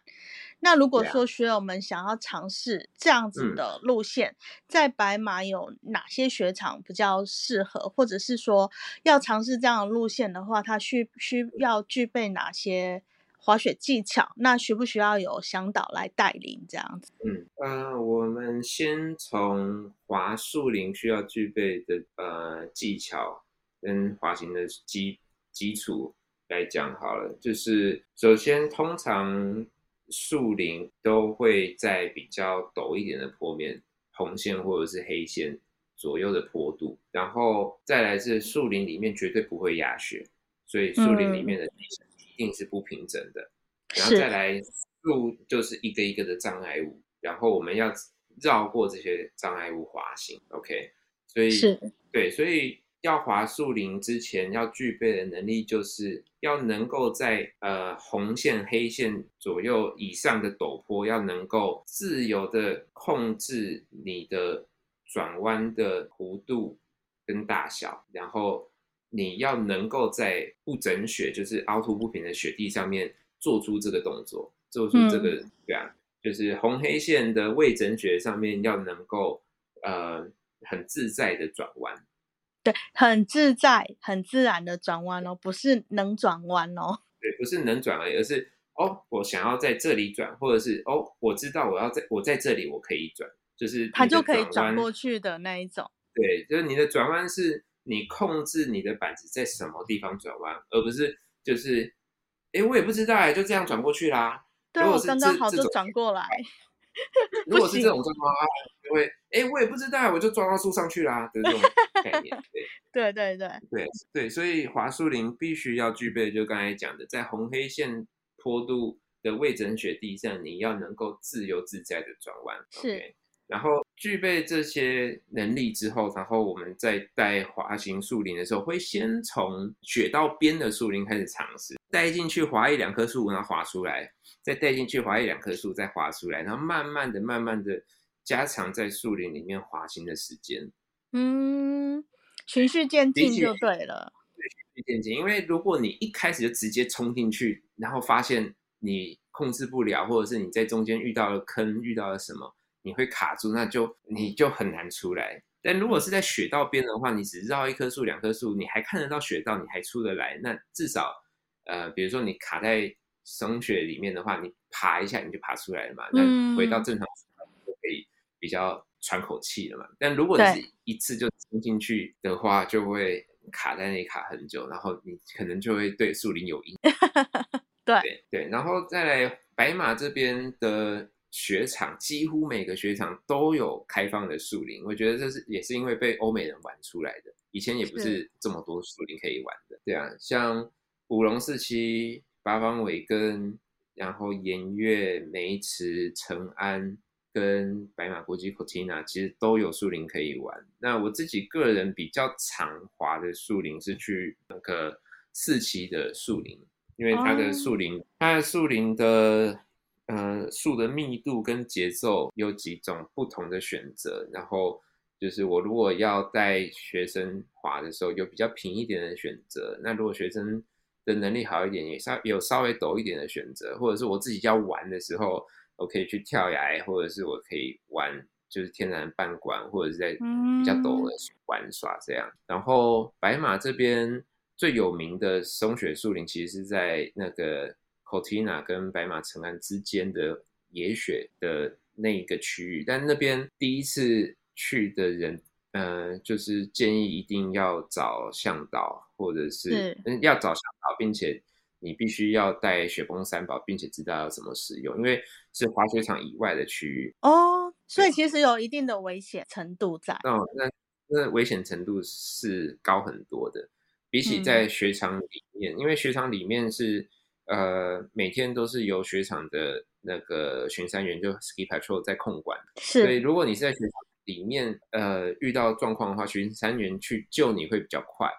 A: 那如果说学友们想要尝试这样子的路线，在白马有哪些雪场比较适合，或者是说要尝试这样的路线的话，它需需要具备哪些？滑雪技巧，那需不需要有向导来带领这样子？
B: 嗯，呃，我们先从滑树林需要具备的呃技巧跟滑行的基基础来讲好了。就是首先，通常树林都会在比较陡一点的坡面，红线或者是黑线左右的坡度，然后再来是树林里面绝对不会压雪，所以树林里面的地形。一定是不平整的，然后再来路就是一个一个的障碍物，然后我们要绕过这些障碍物滑行。OK，所以
A: 是
B: 对，所以要滑树林之前要具备的能力，就是要能够在呃红线、黑线左右以上的陡坡，要能够自由的控制你的转弯的弧度跟大小，然后。你要能够在不整雪，就是凹凸不平的雪地上面做出这个动作，做出这个对啊，就是红黑线的未整雪上面要能够呃很自在的转弯，
A: 对，很自在、很自然的转弯哦，不是能转弯哦，
B: 对，不是能转而已，而是哦，我想要在这里转，或者是哦，我知道我要在我在这里我可以转，就是
A: 它就可以转过去的那一种，
B: 对，就是你的转弯是。你控制你的板子在什么地方转弯，而不是就是，哎，我也不知道哎，就这样转过去啦。
A: 对，我刚刚好就转过来。
B: 如果是这种状况，就会，哎，我也不知道，我就撞到树上去啦的这种概念。
A: 对 对对
B: 对对，所以滑树林必须要具备，就刚才讲的，在红黑线坡度的未整雪地上，你要能够自由自在的转弯。
A: 是。
B: 然后具备这些能力之后，然后我们在带滑行树林的时候，会先从雪道边的树林开始尝试，带进去滑一两棵树，然后滑出来，再带进去滑一两棵树，再滑出来，然后慢慢的、慢慢的加长在树林里面滑行的时间。
A: 嗯，循序渐进就对了。
B: 对循序渐进，因为如果你一开始就直接冲进去，然后发现你控制不了，或者是你在中间遇到了坑，遇到了什么。你会卡住，那就你就很难出来。但如果是在雪道边的话，你只绕一棵树、两棵树，你还看得到雪道，你还出得来。那至少，呃，比如说你卡在松雪里面的话，你爬一下你就爬出来了嘛。那回到正常就可以比较喘口气了嘛。但如果你是一次就冲进去的话，就会卡在那里卡很久，然后你可能就会对树林有阴。
A: 对
B: 对，然后再来白马这边的。雪场几乎每个雪场都有开放的树林，我觉得这是也是因为被欧美人玩出来的。以前也不是这么多树林可以玩的。对啊，像五龙四期、八方尾根，然后盐月、梅池、成安跟白马国际 Cortina，其实都有树林可以玩。那我自己个人比较常滑的树林是去那个四期的树林，因为它的树林，它的树林的。呃，树的密度跟节奏有几种不同的选择，然后就是我如果要带学生滑的时候，有比较平一点的选择。那如果学生的能力好一点，也稍有稍微陡一点的选择，或者是我自己要玩的时候，我可以去跳崖，或者是我可以玩就是天然半管，或者是在比较陡的玩耍这样。然后白马这边最有名的松雪树林，其实是在那个 Cortina 跟白马城岸之间的野雪的那一个区域，但那边第一次。去的人，呃，就是建议一定要找向导，或者是嗯要找向导，并且你必须要带雪崩三宝，并且知道要怎么使用，因为是滑雪场以外的区域
A: 哦，所以其实有一定的危险程度在。
B: 哦，那那危险程度是高很多的，比起在雪场里面，因为雪场里面是呃每天都是由雪场的那个巡山员就 ski patrol 在控管，
A: 是，
B: 所以如果你是在雪场。里面呃遇到状况的话，巡山员去救你会比较快。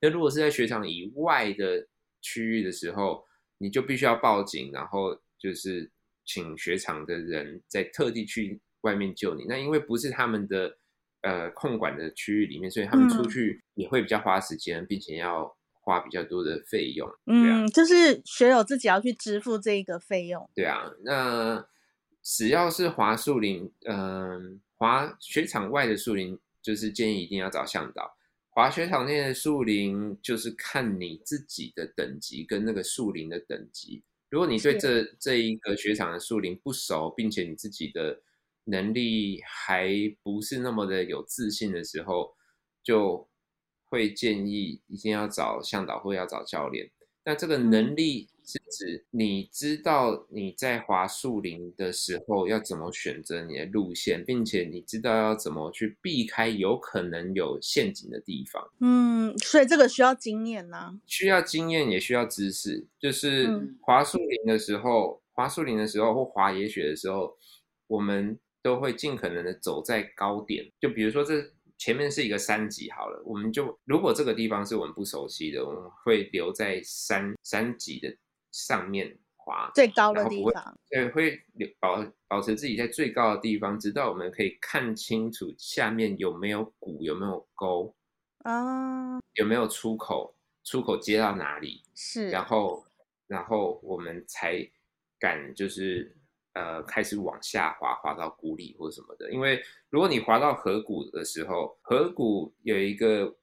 B: 那如果是在雪场以外的区域的时候，你就必须要报警，然后就是请雪场的人在特地去外面救你。那因为不是他们的呃控管的区域里面，所以他们出去也会比较花时间，并且要花比较多的费用。
A: 嗯，就是学友自己要去支付这一个费用。
B: 对啊，那只要是滑树林，嗯。滑雪场外的树林，就是建议一定要找向导。滑雪场内的树林，就是看你自己的等级跟那个树林的等级。如果你对这这一个雪场的树林不熟，并且你自己的能力还不是那么的有自信的时候，就会建议一定要找向导或要找教练。那这个能力。是指你知道你在滑树林的时候要怎么选择你的路线，并且你知道要怎么去避开有可能有陷阱的地方。
A: 嗯，所以这个需要经验呢？
B: 需要经验，也需要知识。就是滑树林的时候，滑树林的时候或滑野雪的时候，我们都会尽可能的走在高点。就比如说这。前面是一个山脊，好了，我们就如果这个地方是我们不熟悉的，我们会留在山山脊的。上面滑
A: 最高的地方，
B: 对，会留保保持自己在最高的地方，直到我们可以看清楚下面有没有谷，有没有沟啊，有没有出口，出口接到哪里
A: 是，
B: 然后然后我们才敢就是呃开始往下滑，滑到谷底或什么的。因为如果你滑到河谷的时候，河谷有一个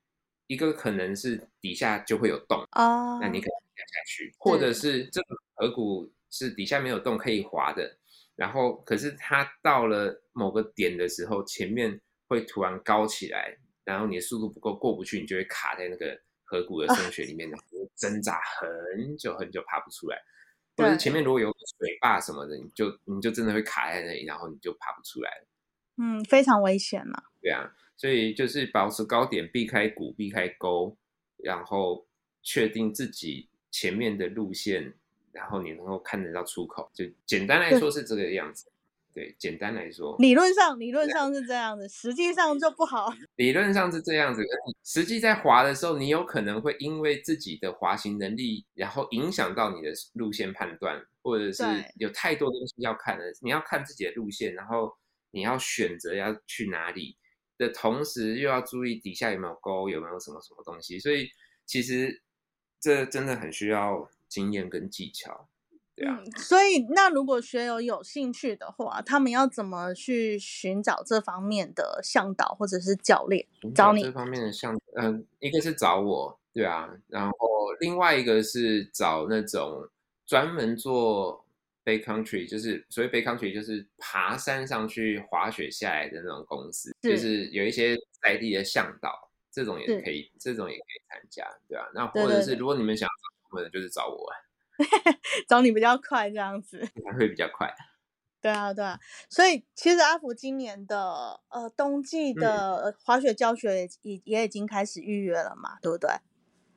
B: 一个可能是底下就会有洞哦，那你可能。掉下去，或者是这个河谷是底下没有洞可以滑的，然后可是它到了某个点的时候，前面会突然高起来，然后你的速度不够过不去，你就会卡在那个河谷的深雪里面，然后挣扎很久很久爬不出来。或者是前面如果有水坝什么的，你就你就真的会卡在那里，然后你就爬不出来
A: 嗯，非常危险嘛。
B: 对啊，所以就是保持高点，避开谷，避开沟，然后确定自己。前面的路线，然后你能够看得到出口，就简单来说是这个样子。对，简单来说，
A: 理论上 理论上是这样子，实际上就不好。
B: 理论上是这样子，实际在滑的时候，你有可能会因为自己的滑行能力，然后影响到你的路线判断，或者是有太多东西要看了。你要看自己的路线，然后你要选择要去哪里的同时，又要注意底下有没有沟，有没有什么什么东西。所以其实。这真的很需要经验跟技巧，对啊。
A: 所以，那如果学友有兴趣的话，他们要怎么去寻找这方面的向导或者是教练？找你
B: 这方面的向，嗯，一个是找我，对啊，然后另外一个是找那种专门做 bay country，就是所谓 bay country，就是爬山上去滑雪下来的那种公司，就是有一些在地的向导。这种也可以，这种也可以参加，对啊？那或者是如果你们想找我们，就是找我，
A: 找你比较快，这样子
B: 还会比较快。
A: 对啊，对啊。所以其实阿福今年的呃冬季的滑雪教学也也已经开始预约了嘛，对不对？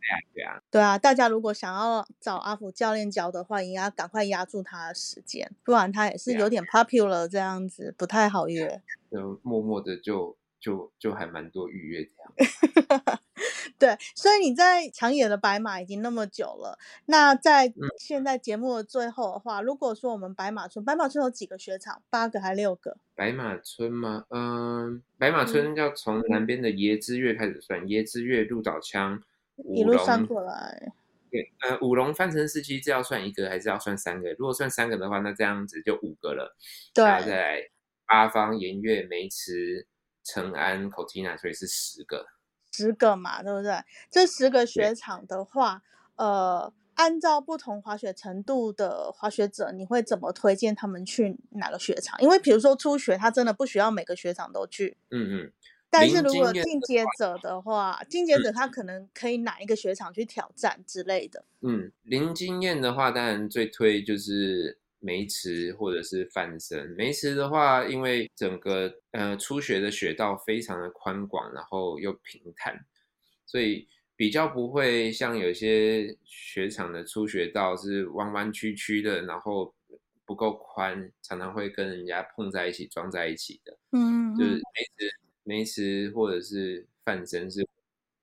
B: 对啊，对啊。
A: 对啊，大家如果想要找阿福教练教的话，也要赶快压住他的时间，不然他也是有点 popular 这样子，不太好约。
B: 就默默的就。就就还蛮多预约这样，
A: 对，所以你在长野的白马已经那么久了，那在
B: 嗯
A: 现在节目的最后的话，如果说我们白马村，白马村有几个雪场？八个还六个？
B: 白马村吗？嗯，白马
A: 嗯
B: 村要从南边的椰之月开始算，椰之月、鹿岛枪、
A: 一路算过来，
B: 对，呃，五龙翻城市期，这要算一个还是要算三个？如果算三个的话，那这样子就五个了。然后再
A: 对，
B: 来八方、盐月、梅池、成安、口缇娜，所以是十个。
A: 十个嘛，对不对？这十个，雪场的话，呃，按照不同滑雪程度的滑雪者，你会怎么推荐他们去哪个雪场？因为比如说初学，他真的不需要每个雪场都去。
B: 嗯嗯，
A: 但是如果进阶者的话，进阶
B: 嗯
A: 者他可能可以哪一个雪场去挑战之类的。
B: 嗯，零经验的话，当然最推就是梅池或者是范森。梅池的话，因为整个呃初学的雪道非常的宽广，然后又平坦，所以比较不会像有些雪场的初学道是弯弯曲曲的，然后不够宽，常常会跟人家碰在一起、撞在一起的。
A: 嗯
B: 就是
A: 嗯，
B: 梅池、梅池或者是范森是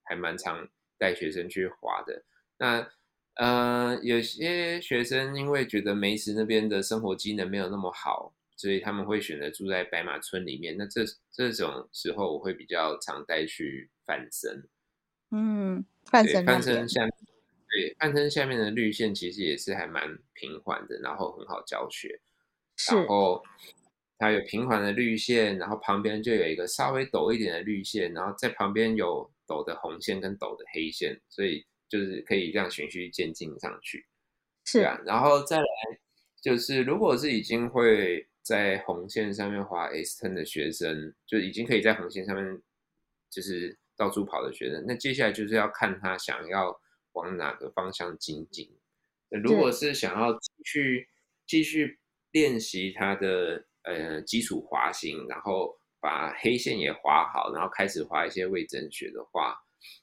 B: 还蛮常带学生去滑的。那呃，有些学生因为觉得梅池那边的生活机能没有那么好，所以他们会选择住在白马村里面。那这这种时候，我会比较常带去范森。
A: 嗯，范
B: 对，
A: 神那
B: 范森下面，对，范森下面的绿线其实也是还蛮平缓的，然后很好教学。然后它有平缓的绿线，然后旁边就有一个稍微陡一点的绿线，然后在旁边有陡的红线跟陡的黑线，所以就是可以这样循序渐进上去，
A: 是，
B: 啊。然后再来就是，如果是已经会在红线上面滑 S ten 的学生，就已经可以在红线上面就是到处跑的学生，那接下来就是要看他想要往哪个方向精进。那如果是想要继续继续练习他的呃基础滑行，然后把黑线也滑好，然后开始滑一些未整雪的话，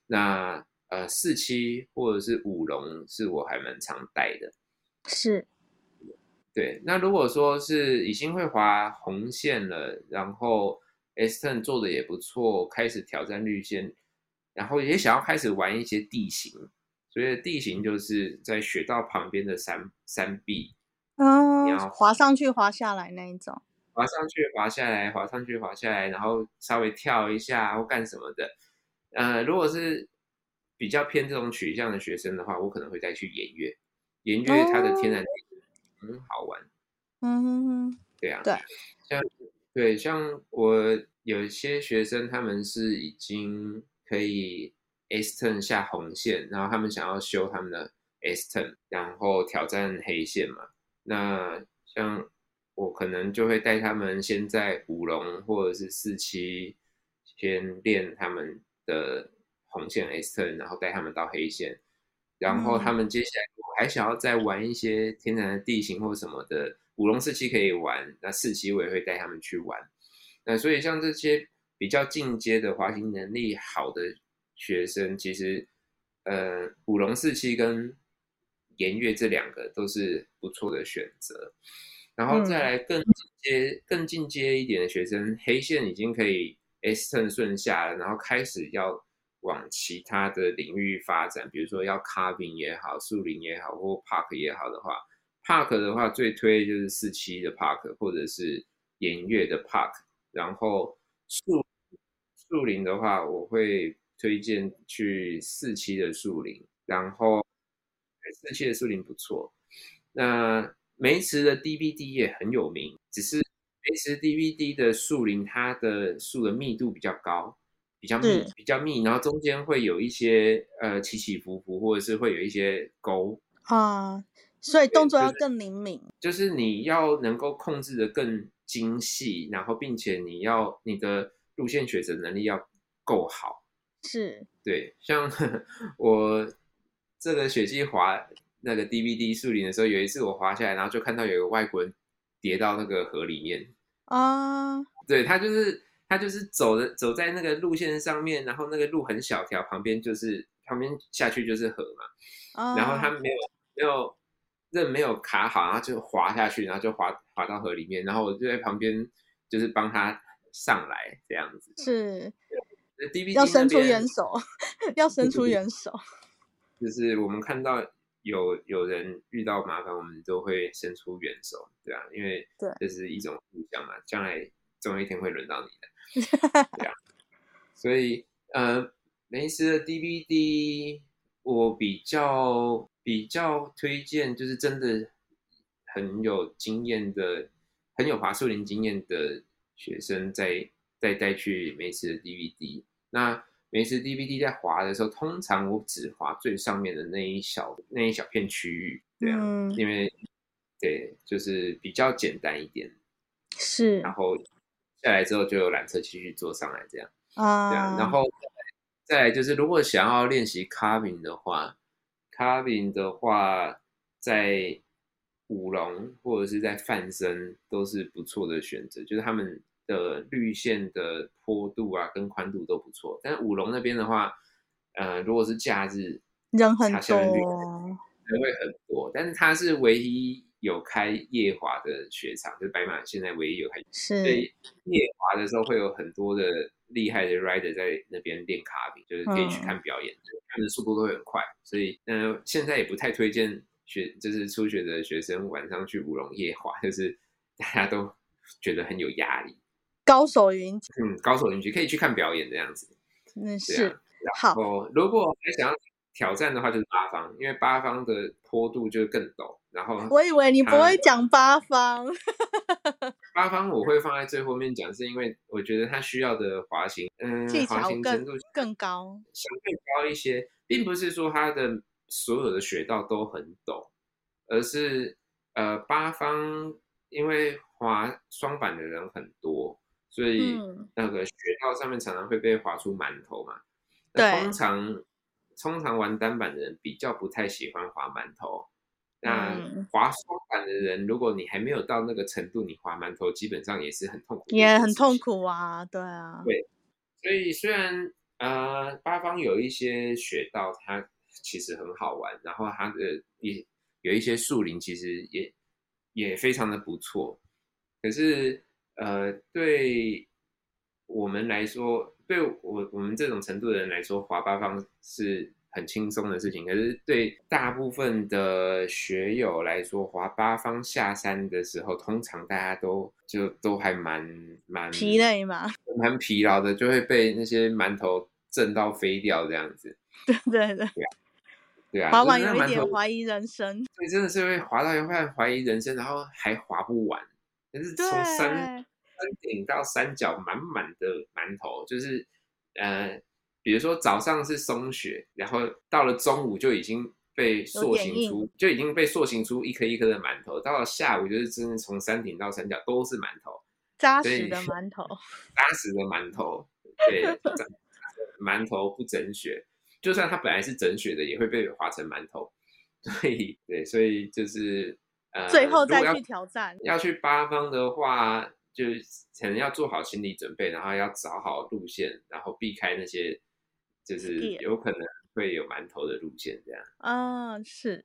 B: 那呃四七或者是五龙是我还蛮常带的。
A: 是，
B: 对，那如果说是已经会划红线了，然后 S turn 做的也不错，开始挑战绿线，然后也想要开始玩一些地形，所以地形就是在雪道旁边的山山壁，你
A: 嗯，
B: 要
A: 滑上去滑下来那一种。
B: 滑上去滑下来，滑上去滑下来，然后稍微跳一下或干什么的。呃，如果是比较偏这种取向的学生的话，我可能会再去研乐。研乐它的天然地很好玩。
A: 嗯哼哼，
B: 对啊，
A: 对，
B: 像对像我有些学生，他们是已经可以 S turn 下红线，然后他们想要修他们的 S turn，然后挑战黑线嘛。那像我可能就会带他们先在五龙或者是四期先练他们的红线 S turn，然后带他们到黑线，然后他
A: 嗯
B: 们接下来我还想要再玩一些天然的地形或什么的，五龙四期可以玩，那四期我也会带他们去玩。那所以像这些比较进阶的滑行能力好的学生，其实呃五龙四期跟颜悦这两个都是不错的选择。然后再
A: 嗯
B: 来更进阶、更进阶一点的学生，黑线已经可以 S turn 顺下了，然后开始要往其他的领域发展，比如说要 carving 也好，树林也好，或 park 也好的话，park 的话最推就是四期的 park 或者是颜悦的 park，然后树树林的话，我会推荐去四期的树林，然后四期的树林不错。那梅池的 DVD 也很有名，只是梅池 DVD 的树林它的树的密度比较高，比较密，比较密，然后中间会有一些呃起起伏伏，或者是会有一些沟，
A: 啊，所以动作要更灵敏。
B: 就是你要能够控制的更精细，然后并且你要你的路线选择能力要够好。
A: 是，
B: 对，像 我这个雪季滑那个 DVD 树林的时候，有一次我滑下来，然后就看到有一个外国人跌到那个河里面。
A: 啊，
B: 对他就是他就是走的走在那个路线上面，然后那个路很小条，旁边就是旁边下去就是河嘛，然后他
A: 啊，
B: 没有没有刃没有卡好，然后就滑下去，然后就滑滑到河里面，然后我就在旁边就是帮他上来这样子。
A: 是要伸出援手，要伸出援手。
B: 就是我们看到有有人遇到麻烦，我们都会伸出援手，对啊，因为
A: 对
B: 这是一种互相嘛，将来总有一天会轮到你的，对啊，所以呃，梅斯的 DVD 我比较比较推荐，就是真的很有经验的、很有华树林经验的学生再再带去梅斯的 DVD，那。梅斯 DVD 在滑的时候，通常我只滑最上面的那一小那一小片区域，对啊，
A: 嗯。
B: 因为对，就是比较简单一点，
A: 是。
B: 然后下来之后就有缆车继续坐上来这样，啊。
A: 这样，
B: 然后再来就是如果想要练习 carving 的话，carving 的话在舞龙或者是在范森都是不错的选择，就是他们的绿线的坡度啊跟宽度都不错。但是舞龙那边的话，呃，如果是假日，
A: 人很多，
B: 人会很多，但是它是唯一有开夜滑的雪场，就是白马现在唯一有开。所
A: 是
B: 以夜滑的时候会有很多的厉害的 rider 在那边练卡比，就是可以去看表演，他们的速度都会很快。所以，呃，现在也不太推荐学，就是初学的学生晚上去舞龙夜滑，就是大家都觉得很有压力。
A: 高手云集，
B: 嗯，高手云集可以去看表演这样子。
A: 嗯
B: 对啊
A: 是好，
B: 哦，如果还想要挑战的话，就是八方，因为八方的坡度就更陡。然后
A: 我以为你不会讲八方，
B: 八方我会放在最后面讲，是因为我觉得它需要的滑行，嗯，
A: 巧更
B: 行程度
A: 更高，
B: 相对高一些，并不是说它的所有的雪道都很陡，而是呃八方因为滑双板的人很多，所以
A: 嗯
B: 那个雪道上面常常会被滑出馒头嘛。
A: 对
B: 那通常通常玩单板的人比较不太喜欢滑馒头。那
A: 嗯
B: 滑双板的人，如果你还没有到那个程度，你滑馒头基本上也是很痛苦，
A: 也很痛。苦啊，对啊，
B: 对所以虽然呃八方有一些雪道，它其实很好玩，然后它的也有一些树林，其实也也非常的不错。可是呃，对我们来说，对我我们这种程度的人来说，滑八方是很轻松的事情。可是对大部分的学友来说，滑八方下山的时候，通常大家都就都还蛮蛮
A: 疲累嘛，
B: 蛮疲劳的，就会被那些馒头震到飞掉这样子。
A: 对对对，
B: 对啊，
A: 滑
B: 就是
A: 完有一点怀疑人生，
B: 所以真的是会滑到一半怀疑人生，然后还滑不完。但是从山
A: 对，
B: 山顶到山脚满满的馒头，就是呃，比如说早上是松雪，然后到了中午就已经被塑形出，就已经被塑形出一颗一颗的馒头，到了下午就是真的从山顶到山脚都是馒头，
A: 扎实的馒头，
B: 扎实的馒头，对，扎馒头不整雪，就算它本来是整雪的，也会被划成馒头。所以，对，所以就是呃，
A: 最后再去挑战，
B: 要去八方的话，就是可能要做好心理准备，然后要找好路线，然后避开那些就是有可能会有馒头的路线，这样。
A: 嗯，是。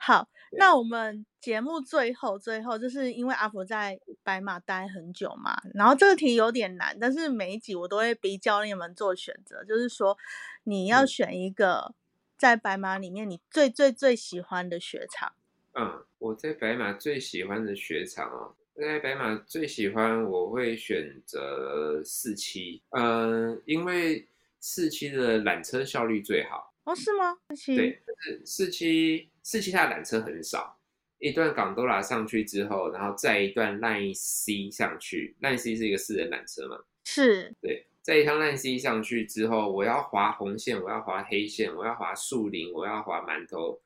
A: 好，那我们节目最后最后，就是因为阿福在白马待很久嘛，然后这个题有点难，但是每一集我都会逼教练们做选择，就是说你要
B: 嗯
A: 选一个在白马里面你最最最喜欢的雪场。
B: 嗯，我在白马最喜欢的雪场哦，在白马最喜欢我会选择四期，嗯，因为四期的缆车效率最好。
A: 哦，是吗？七
B: 对，就是四期四期它的缆车很少，一段港都拉上去之后，然后再一段 Line C 上去，Line C 是一个四人缆车嘛，
A: 是
B: 对，在一趟 Line C 上去之后，我要滑红线，我要滑黑线，我要滑树林，我要滑馒头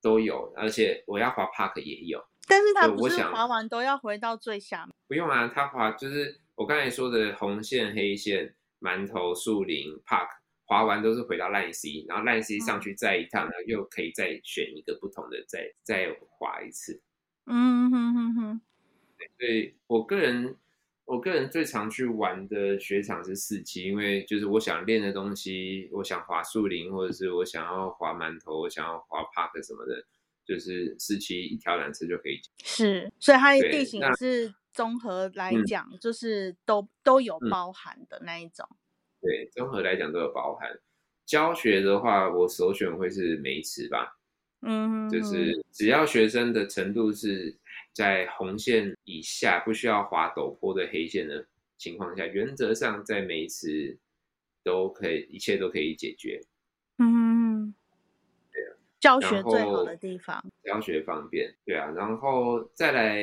B: 都有，而且我要滑 Park 也有。
A: 但是它不是滑完都要回到最下面。
B: 不用啊，它滑就是我刚才说的红线、黑线、馒头、树林、Park，滑完都是回到烂 C，然后烂 C 上去再一趟，然后又可以再选一个不同的，再再滑一次。
A: 嗯哼哼哼，
B: 所以我个人，我个人最常去玩的雪场是四期，因为就是我想练的东西，我想滑树林，或者是我想要滑馒头，我想要滑 Park 什么的，就是四期一条缆车就可以。
A: 是，所以它的
B: 对
A: 地形是综合来
B: 嗯
A: 讲，就是都都有
B: 嗯
A: 包含的那一种。
B: 对，综合来讲都有包含。教学的话，我首选会是梅池吧，
A: 嗯，
B: 就是只要学生的程度是在红线以下，不需要划陡坡的黑线的情况下，原则上在每一次都可以，一切都可以解决。
A: 嗯，教学最好的地方，
B: 教学方便，对啊，然后再来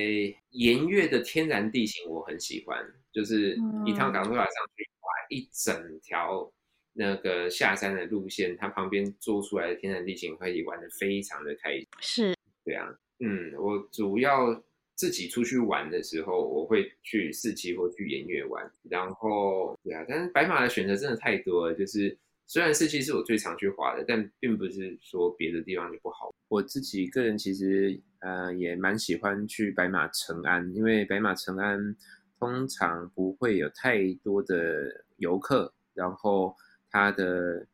B: 盐月的天然地形我很喜欢，就是一趟港珠海上去滑一整条。那个下山的路线，它旁边做出来的天然地形可以玩的非常的开心。
A: 是，
B: 对啊，嗯，我主要自己出去玩的时候，我会去四期或去盐月玩。然后，对啊，但是白马的选择真的太多了。就是虽然四期是我最常去滑的，但并不是说别的地方就不好。我自己个人其实呃也蛮喜欢去白马成安，因为白马成安通常不会有太多的游客，然后。它的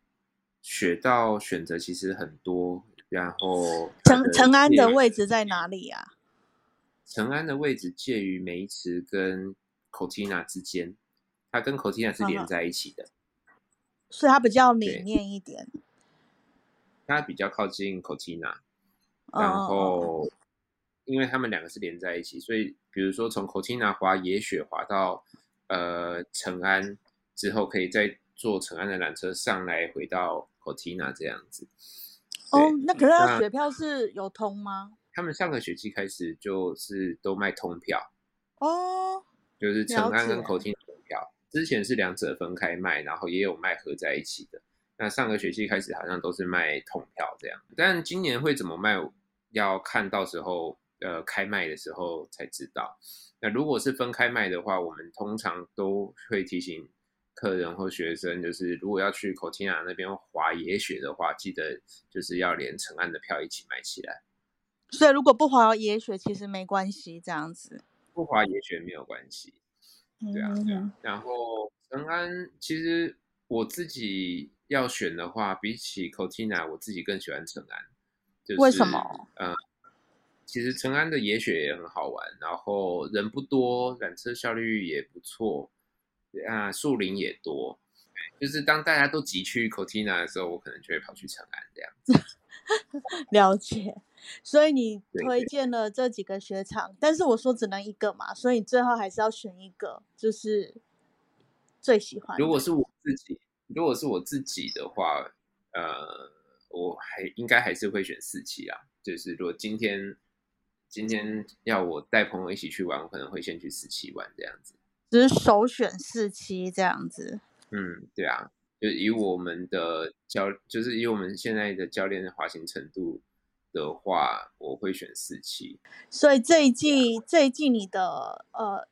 B: 雪道选择其实很多，然后
A: 成成安的位置在哪里啊？
B: 成安的位置介于梅池跟 Cortina 之间，它跟 Cortina 是连在一起的，
A: 所以它比较里面一点。
B: 它比较靠近 Cortina，然后因为他们两个是连在一起，所以比如说从 Cortina 滑野雪滑到呃成安之后，可以再。坐成安的缆车上来，回到 Cortina 这样子。
A: 哦，那可是他雪票是有通吗？
B: 他们上个学期开始就是都卖通票。
A: 哦，
B: 就是成安跟通票，之前是两者分开卖，然后也有卖合在一起的。那上个学期开始好像都是卖统票这样，但今年会怎么卖，要看到时候呃开卖的时候才知道。那如果是分开卖的话，我们通常都会提醒。客人或学生，就是如果要去口琴雅那边滑野雪的话，记得就是要连成安的票一起买起来。
A: 所以如果不滑野雪，其实没关系，这样子。
B: 不滑野雪没有关系。对啊，对啊。然后成安，其实我自己要选的话，比起 Cotina，，我自己更喜欢成安。就是
A: 为什么？
B: 嗯，其实成安的野雪也很好玩，然后人不多，缆车效率也不错。啊，树林也多，就是当大家都急去 Cortina 的时候，我可能就会跑去长安这样子。
A: 了解，所以你推荐了这几个雪场，但是我说只能一个嘛，所以你最后还是要选一个，就是最喜欢。
B: 如果是我自己，如果是我自己的话，呃，我还应该还是会选四期啊。就是如果今天今天要我带朋友一起去玩，我可能会先去四期玩这样子。
A: 只是首选四期这样子。
B: 嗯，对啊，就以我们的教，就是以我们现在的教练的滑行程度的话，我会选四期。
A: 所以这一季，这一季你的呃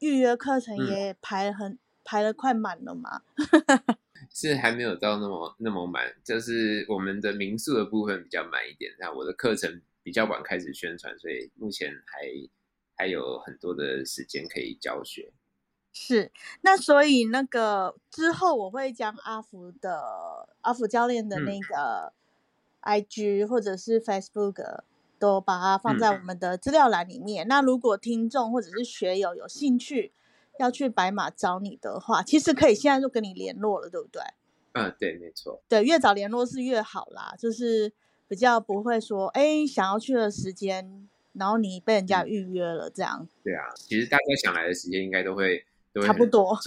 A: 预约课程也排很排的快满了吗？
B: 是还没有到那么那么满，就是我们的民宿的部分比较满一点。那我的课程比较晚开始宣传，所以目前还。还有很多的时间可以教学，
A: 是那所以那个之后我会将阿福的阿福教练的那个 I G 或者是 Facebook 都把它放在我们的资料栏里面。那如果听众或者是学友有兴趣要去白马找你的话，其实可以现在就跟你联络了，对不对？
B: 嗯，对，没错。
A: 对，越早联络是越好啦，就是比较不会说哎想要去的时间。然后你被人家预约了，这样。
B: 对啊，其实大家想来的时间应该都会都
A: 差不多，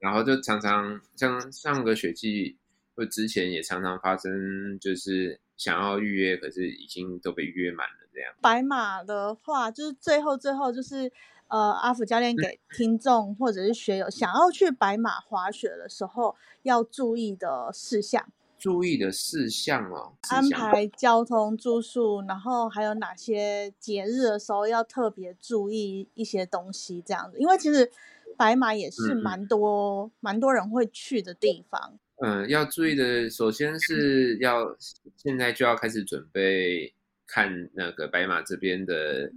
B: 然后就常常像上个学季或之前也常常发生，就是想要预约，可是已经都被预约满了这样。
A: 白马的话，就是最后最后就是呃，阿福教练给听众或者是学友想要去白马滑雪的时候要注意的事项。
B: 注意的事项哦，
A: 安排交通、住宿，然后还有哪些节日的时候要特别注意一些东西，这样子。因为其实白马也是蛮多蛮多人会去的地方。
B: 嗯，要注意的，首先是要现在就要开始准备看那个白马这边的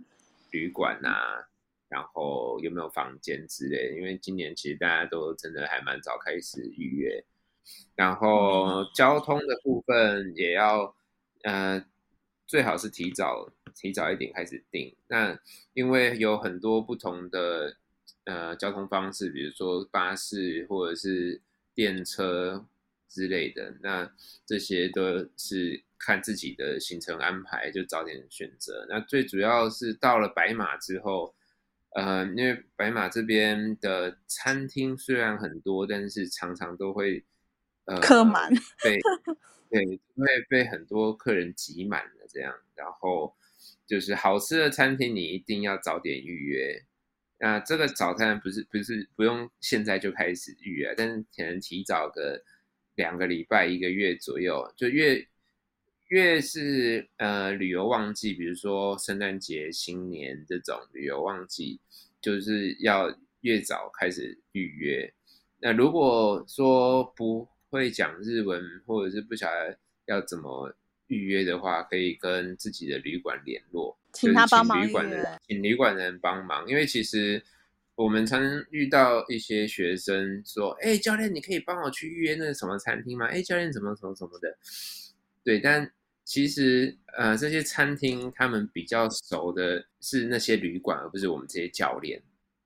B: 旅馆啊，然后有没有房间之类。因为今年其实大家都真的还蛮早开始预约。然后交通的部分也要，呃，最好是提早提早一点开始订。那因为有很多不同的呃交通方式，比如说巴士或者是电车之类的，那这些都是看自己的行程安排，就早点选择。那最主要是到了白马之后，呃，因为白马这边的餐厅虽然很多，但是常常都会呃
A: 客满，
B: 被 对会被很多客人挤满了这样，然后就是好吃的餐厅你一定要早点预约。那这个早餐不是不是不用现在就开始预约，但是可能提早个两个礼拜、一个月左右，就越越是呃旅游旺季，比如说圣诞节、新年这种旅游旺季，就是要越早开始预约。那如果说不会讲日文，或者是不晓得要怎么预约的话，可以跟自己的旅馆联络。
A: 请他帮忙
B: 旅馆的，请旅馆的人帮忙，因为其实我们常遇到一些学生说：“哎，教练，你可以帮我去预约那个什么餐厅吗？”哎，教练，怎么怎么怎么的？对，但其实呃，这些餐厅他们比较熟的是那些旅馆，而不是我们这些教练。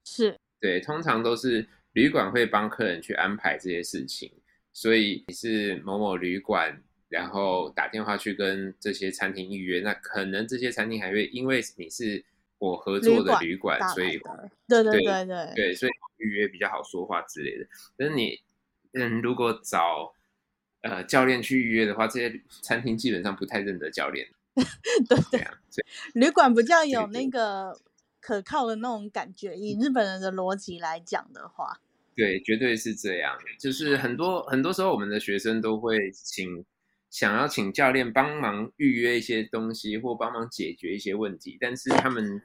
A: 是
B: 对，通常都是旅馆会帮客人去安排这些事情，所以你是某某旅馆。然后打电话去跟这些餐厅预约，那可能这些餐厅还会因为你是我合作的旅馆，所以
A: 对对对对
B: 对，所以预约比较好说话之类的。但是你嗯，如果找呃教练去预约的话，这些餐厅基本上不太认得教练。
A: 对对啊，旅馆比较有那个可靠的那种感觉。以日本人的逻辑来讲的话，
B: 对，绝对是这样。就是很多很多时候，我们的学生都会请。想要请教练帮忙预约一些东西，或帮忙解决一些问题，但是他们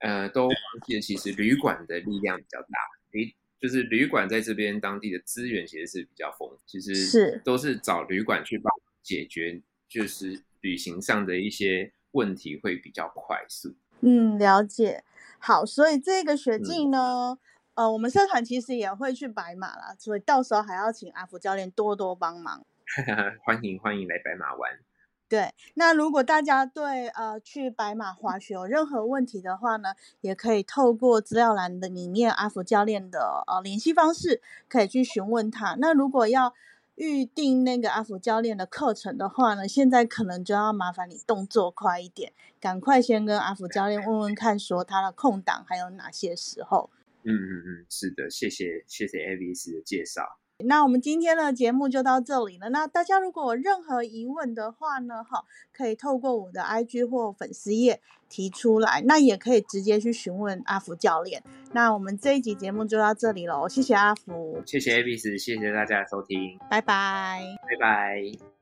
B: 呃都忘记了，其实旅馆的力量比较大，旅就是旅馆在这边当地的资源其实是比较丰富，其实
A: 是
B: 都是找旅馆去帮解决，就是旅行上的一些问题会比较快速。
A: 嗯，了解。好，所以这个雪季呢，呃，我们社团其实也会去白马啦，所以到时候还要请阿福教练多多帮忙。
B: 欢迎欢迎来白马玩。
A: 对，那如果大家对呃去白马滑雪有任何问题的话呢，也可以透过资料栏的里面阿福教练的呃联系方式，可以去询问他。那如果要预定那个阿福教练的课程的话呢，现在可能就要麻烦你动作快一点，赶快先跟阿福教练问问看，说他的空档还有哪些时候。
B: 嗯嗯嗯，是的，谢谢谢谢 a v i s 的介绍。
A: 那我们今天的节目就到这里了。那大家如果有任何疑问的话呢，哈，可以透过我的 IG 或粉丝页提出来。那也可以直接去询问阿福教练。那我们这一集节目就到这里喽，谢谢阿福，
B: 谢谢 a b 斯，谢谢大家的收听，
A: 拜拜，
B: 拜拜。